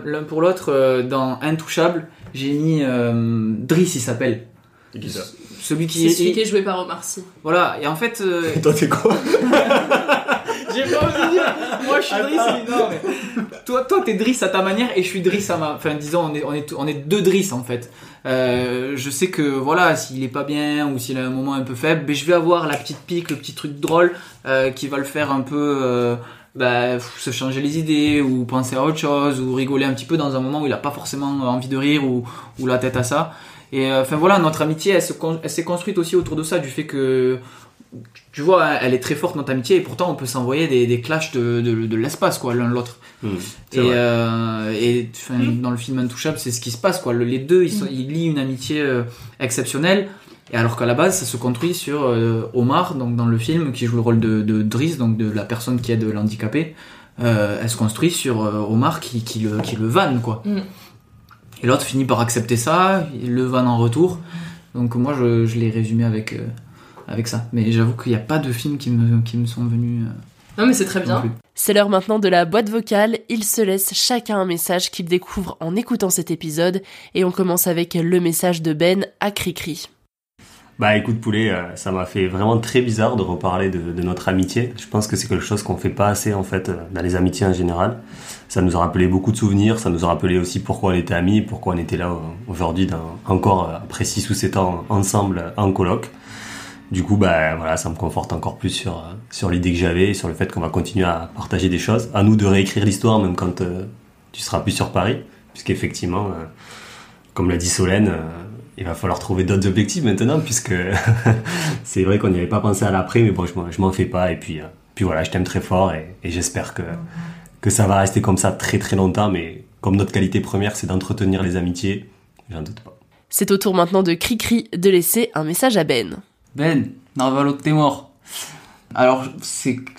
l'un pour l'autre euh, dans Intouchable. J'ai mis euh, Driss, il s'appelle. Et qui ça Celui qui C'est est. celui qui est joué par Omar Sy. Voilà, et en fait. euh, Et toi, t'es quoi? J'ai pas osé dire. Moi, je suis Driss. Non, mais toi, toi, t'es Driss à ta manière et je suis Driss à ma. Enfin, disons, on est, on est, on est deux Driss en fait. Euh, je sais que voilà, s'il est pas bien ou s'il a un moment un peu faible, mais je vais avoir la petite pique, le petit truc drôle euh, qui va le faire un peu euh, bah, se changer les idées ou penser à autre chose ou rigoler un petit peu dans un moment où il a pas forcément envie de rire ou, ou la tête à ça. Et enfin voilà, notre amitié, elle, se con- elle s'est construite aussi autour de ça, du fait que tu vois, elle est très forte notre amitié et pourtant on peut s'envoyer des, des clashs de, de, de l'espace quoi, l'un l'autre. Mmh, c'est Et, euh, et enfin, dans le film Intouchable, c'est ce qui se passe quoi. Le- les deux, ils, sont, ils lient une amitié euh, exceptionnelle. Et alors qu'à la base, ça se construit sur euh, Omar, donc dans le film, qui joue le rôle de, de Driss, donc de la personne qui aide l'handicapé. Euh, elle se construit sur euh, Omar qui, qui, le, qui le vanne quoi. Et l'autre finit par accepter ça, il le vanne en retour. Donc moi, je, je l'ai résumé avec, euh, avec ça. Mais j'avoue qu'il n'y a pas de films qui me, qui me sont venus. euh, Non mais c'est très bien. C'est l'heure maintenant de la boîte vocale. Ils se laissent chacun un message qu'ils découvrent en écoutant cet épisode. Et on commence avec le message de Ben à Cricri. Bah écoute poulet, euh, ça m'a fait vraiment très bizarre de reparler de, de notre amitié. Je pense que c'est quelque chose qu'on fait pas assez en fait euh, dans les amitiés en général. Ça nous a rappelé beaucoup de souvenirs, ça nous a rappelé aussi pourquoi on était amis, pourquoi on était là aujourd'hui encore après 6 ou 7 ans ensemble en coloc. Du coup bah voilà, ça me conforte encore plus sur euh, sur l'idée que j'avais, sur le fait qu'on va continuer à partager des choses. À nous de réécrire l'histoire même quand euh, tu seras plus sur Paris, puisqu'effectivement euh, comme l'a dit Solène, il va falloir trouver d'autres objectifs maintenant, puisque c'est vrai qu'on n'y avait pas pensé à l'après, mais bon, je m'en- fais pas. Et puis, puis voilà, je t'aime très fort et, et j'espère que, que ça va rester comme ça très très longtemps. Mais comme notre qualité première, c'est d'entretenir les amitiés, j'en doute pas. C'est au tour maintenant de Cricri de laisser un message à Ben. Ben, Narvalo t'es mort. Alors,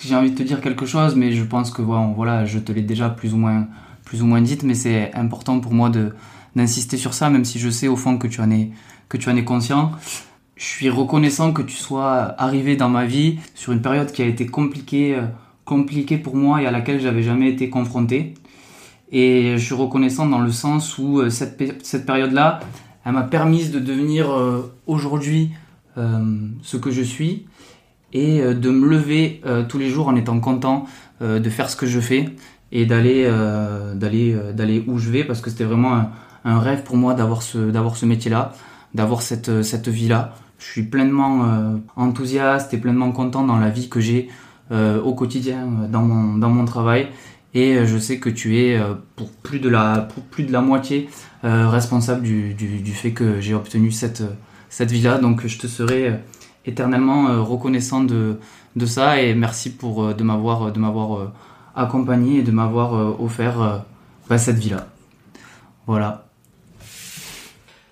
j'ai envie de te dire quelque chose, mais je pense que voilà, je te l'ai déjà plus ou moins, plus ou moins dite, mais c'est important pour moi d'insister sur ça, même si je sais au fond que tu en es, que tu en es conscient. Je suis reconnaissant que tu sois arrivé dans ma vie sur une période qui a été compliquée, euh, compliquée pour moi et à laquelle j'avais jamais été confronté. Et je suis reconnaissant dans le sens où euh, cette, cette période-là, elle m'a permis de devenir euh, aujourd'hui ce que je suis et euh, de me lever euh, tous les jours en étant content euh, de faire ce que je fais et d'aller euh, d'aller euh, d'aller où je vais parce que c'était vraiment un, rêve pour moi d'avoir ce d'avoir ce métier-là, d'avoir cette euh, cette vie-là. Je suis pleinement euh, enthousiaste et pleinement content dans la vie que j'ai euh, au quotidien euh, dans mon dans mon travail et euh, je sais que tu es euh, pour plus de la pour plus de la moitié euh, responsable du, du fait que j'ai obtenu cette cette vie-là. Donc je te serai euh, éternellement euh, reconnaissant de, de ça. Et merci pour euh, de m'avoir de m'avoir accompagné et de m'avoir offert bah, cette vie là voilà.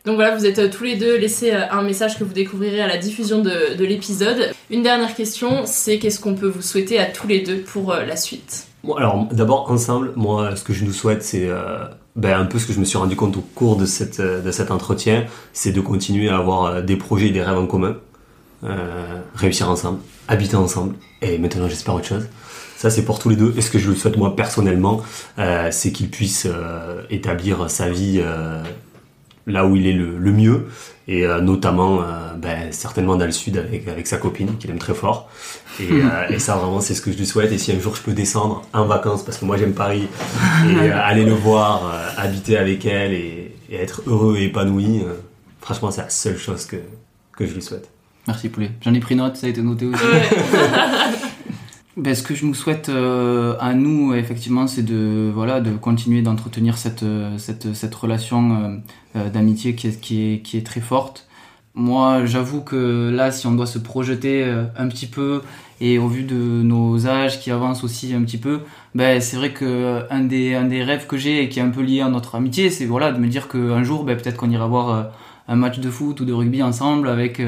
Donc voilà, vous êtes tous les deux laissés un message que vous découvrirez à la diffusion de, de l'épisode. Une dernière question, c'est qu'est-ce qu'on peut vous souhaiter à tous les deux pour la suite? Alors d'abord ensemble, moi ce que je nous souhaite c'est euh, ben, un peu ce que je me suis rendu compte au cours de, cette, euh, de cet entretien, c'est de continuer à avoir euh, des projets et des rêves en commun, euh, réussir ensemble, habiter ensemble, et maintenant j'espère autre chose. Ça c'est pour tous les deux, et ce que je le souhaite moi personnellement, c'est qu'il puisse établir sa vie là où il est le mieux, et euh, notamment euh, ben, certainement dans le sud avec, avec sa copine qu'il aime très fort. Et, euh, et ça vraiment c'est ce que je lui souhaite. Et si un jour je peux descendre en vacances, parce que moi j'aime Paris, et euh, aller le voir, euh, habiter avec elle et, et être heureux et épanoui, euh, franchement c'est la seule chose que, que je lui souhaite. Merci Poulet. J'en ai pris note, ça a été noté aussi. Ben, ce que je nous souhaite euh, à nous, effectivement, c'est de voilà de continuer d'entretenir cette, euh, cette, cette relation euh, euh, d'amitié qui est, qui, est, qui est très forte. Moi, j'avoue que là, si on doit se projeter euh, un petit peu et au vu de nos âges qui avancent aussi un petit peu, ben c'est vrai que un des un des rêves que j'ai et qui est un peu lié à notre amitié, c'est voilà de me dire qu'un jour, ben peut-être qu'on ira voir un match de foot ou de rugby ensemble avec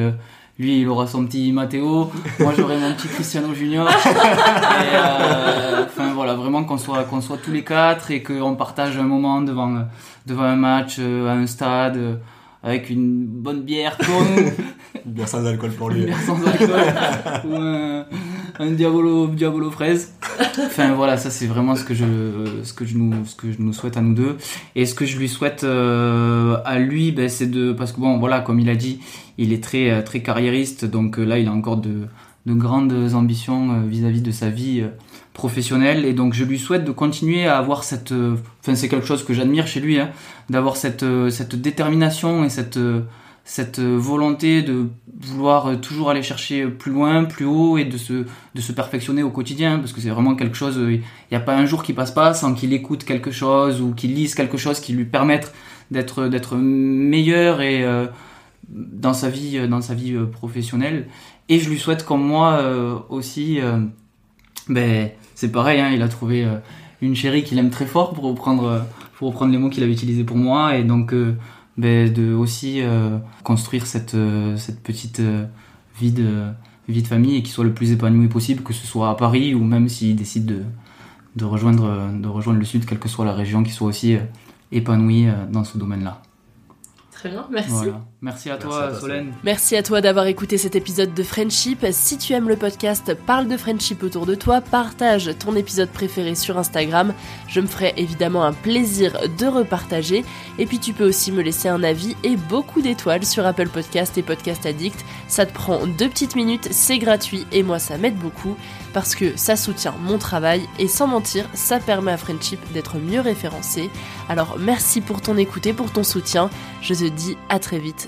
lui, il aura son petit Matteo, moi j'aurai mon petit Cristiano Junior. Euh, enfin voilà, vraiment qu'on soit qu'on soit tous les quatre et qu'on partage un moment devant devant un match euh, à un stade euh, avec une bonne bière pour nous. Une bière sans alcool pour lui. Une bière sans alcool. ou un, un diabolo, diabolo fraise. Enfin voilà, ça c'est vraiment ce que je, ce que je nous, ce que je nous souhaite à nous deux. Et ce que je lui souhaite euh, à lui, ben, c'est de, parce que bon, voilà, comme il a dit, il est très, euh, très carriériste, donc euh, là il a encore de, de grandes ambitions vis-à-vis de sa vie professionnel et donc je lui souhaite de continuer à avoir cette enfin c'est quelque chose que j'admire chez lui hein, d'avoir cette cette détermination et cette cette volonté de vouloir toujours aller chercher plus loin, plus haut et de se, de se perfectionner au quotidien parce que c'est vraiment quelque chose, il n'y a pas un jour qui passe pas sans qu'il écoute quelque chose ou qu'il lise quelque chose qui lui permette d'être, d'être meilleur et dans sa vie, dans sa vie professionnelle. Et je lui souhaite comme moi aussi, ben, c'est pareil, hein, il a trouvé euh, une chérie qu'il aime très fort pour reprendre, euh, pour reprendre les mots qu'il avait utilisés pour moi et donc euh, ben, de aussi construire cette, cette petite vie de, vie de famille et qu'il soit le plus épanoui possible, que ce soit à Paris ou même s'il décide de, de, rejoindre, de rejoindre le sud, quelle que soit la région, qu'il soit aussi épanoui dans ce domaine-là. Très bien, merci. Merci à toi, Solène. Merci à toi d'avoir écouté cet épisode de Friendship. Si tu aimes le podcast, parle de Friendship autour de toi, partage ton épisode préféré sur Instagram. Je me ferai évidemment un plaisir de repartager. Et puis tu peux aussi me laisser un avis et beaucoup d'étoiles sur Apple Podcast et Podcast Addict. Ça te prend deux petites minutes, c'est gratuit et moi ça m'aide beaucoup parce que ça soutient mon travail et sans mentir, ça permet à Friendship d'être mieux référencé. Alors merci pour ton écoute et pour ton soutien. Je te dis à très vite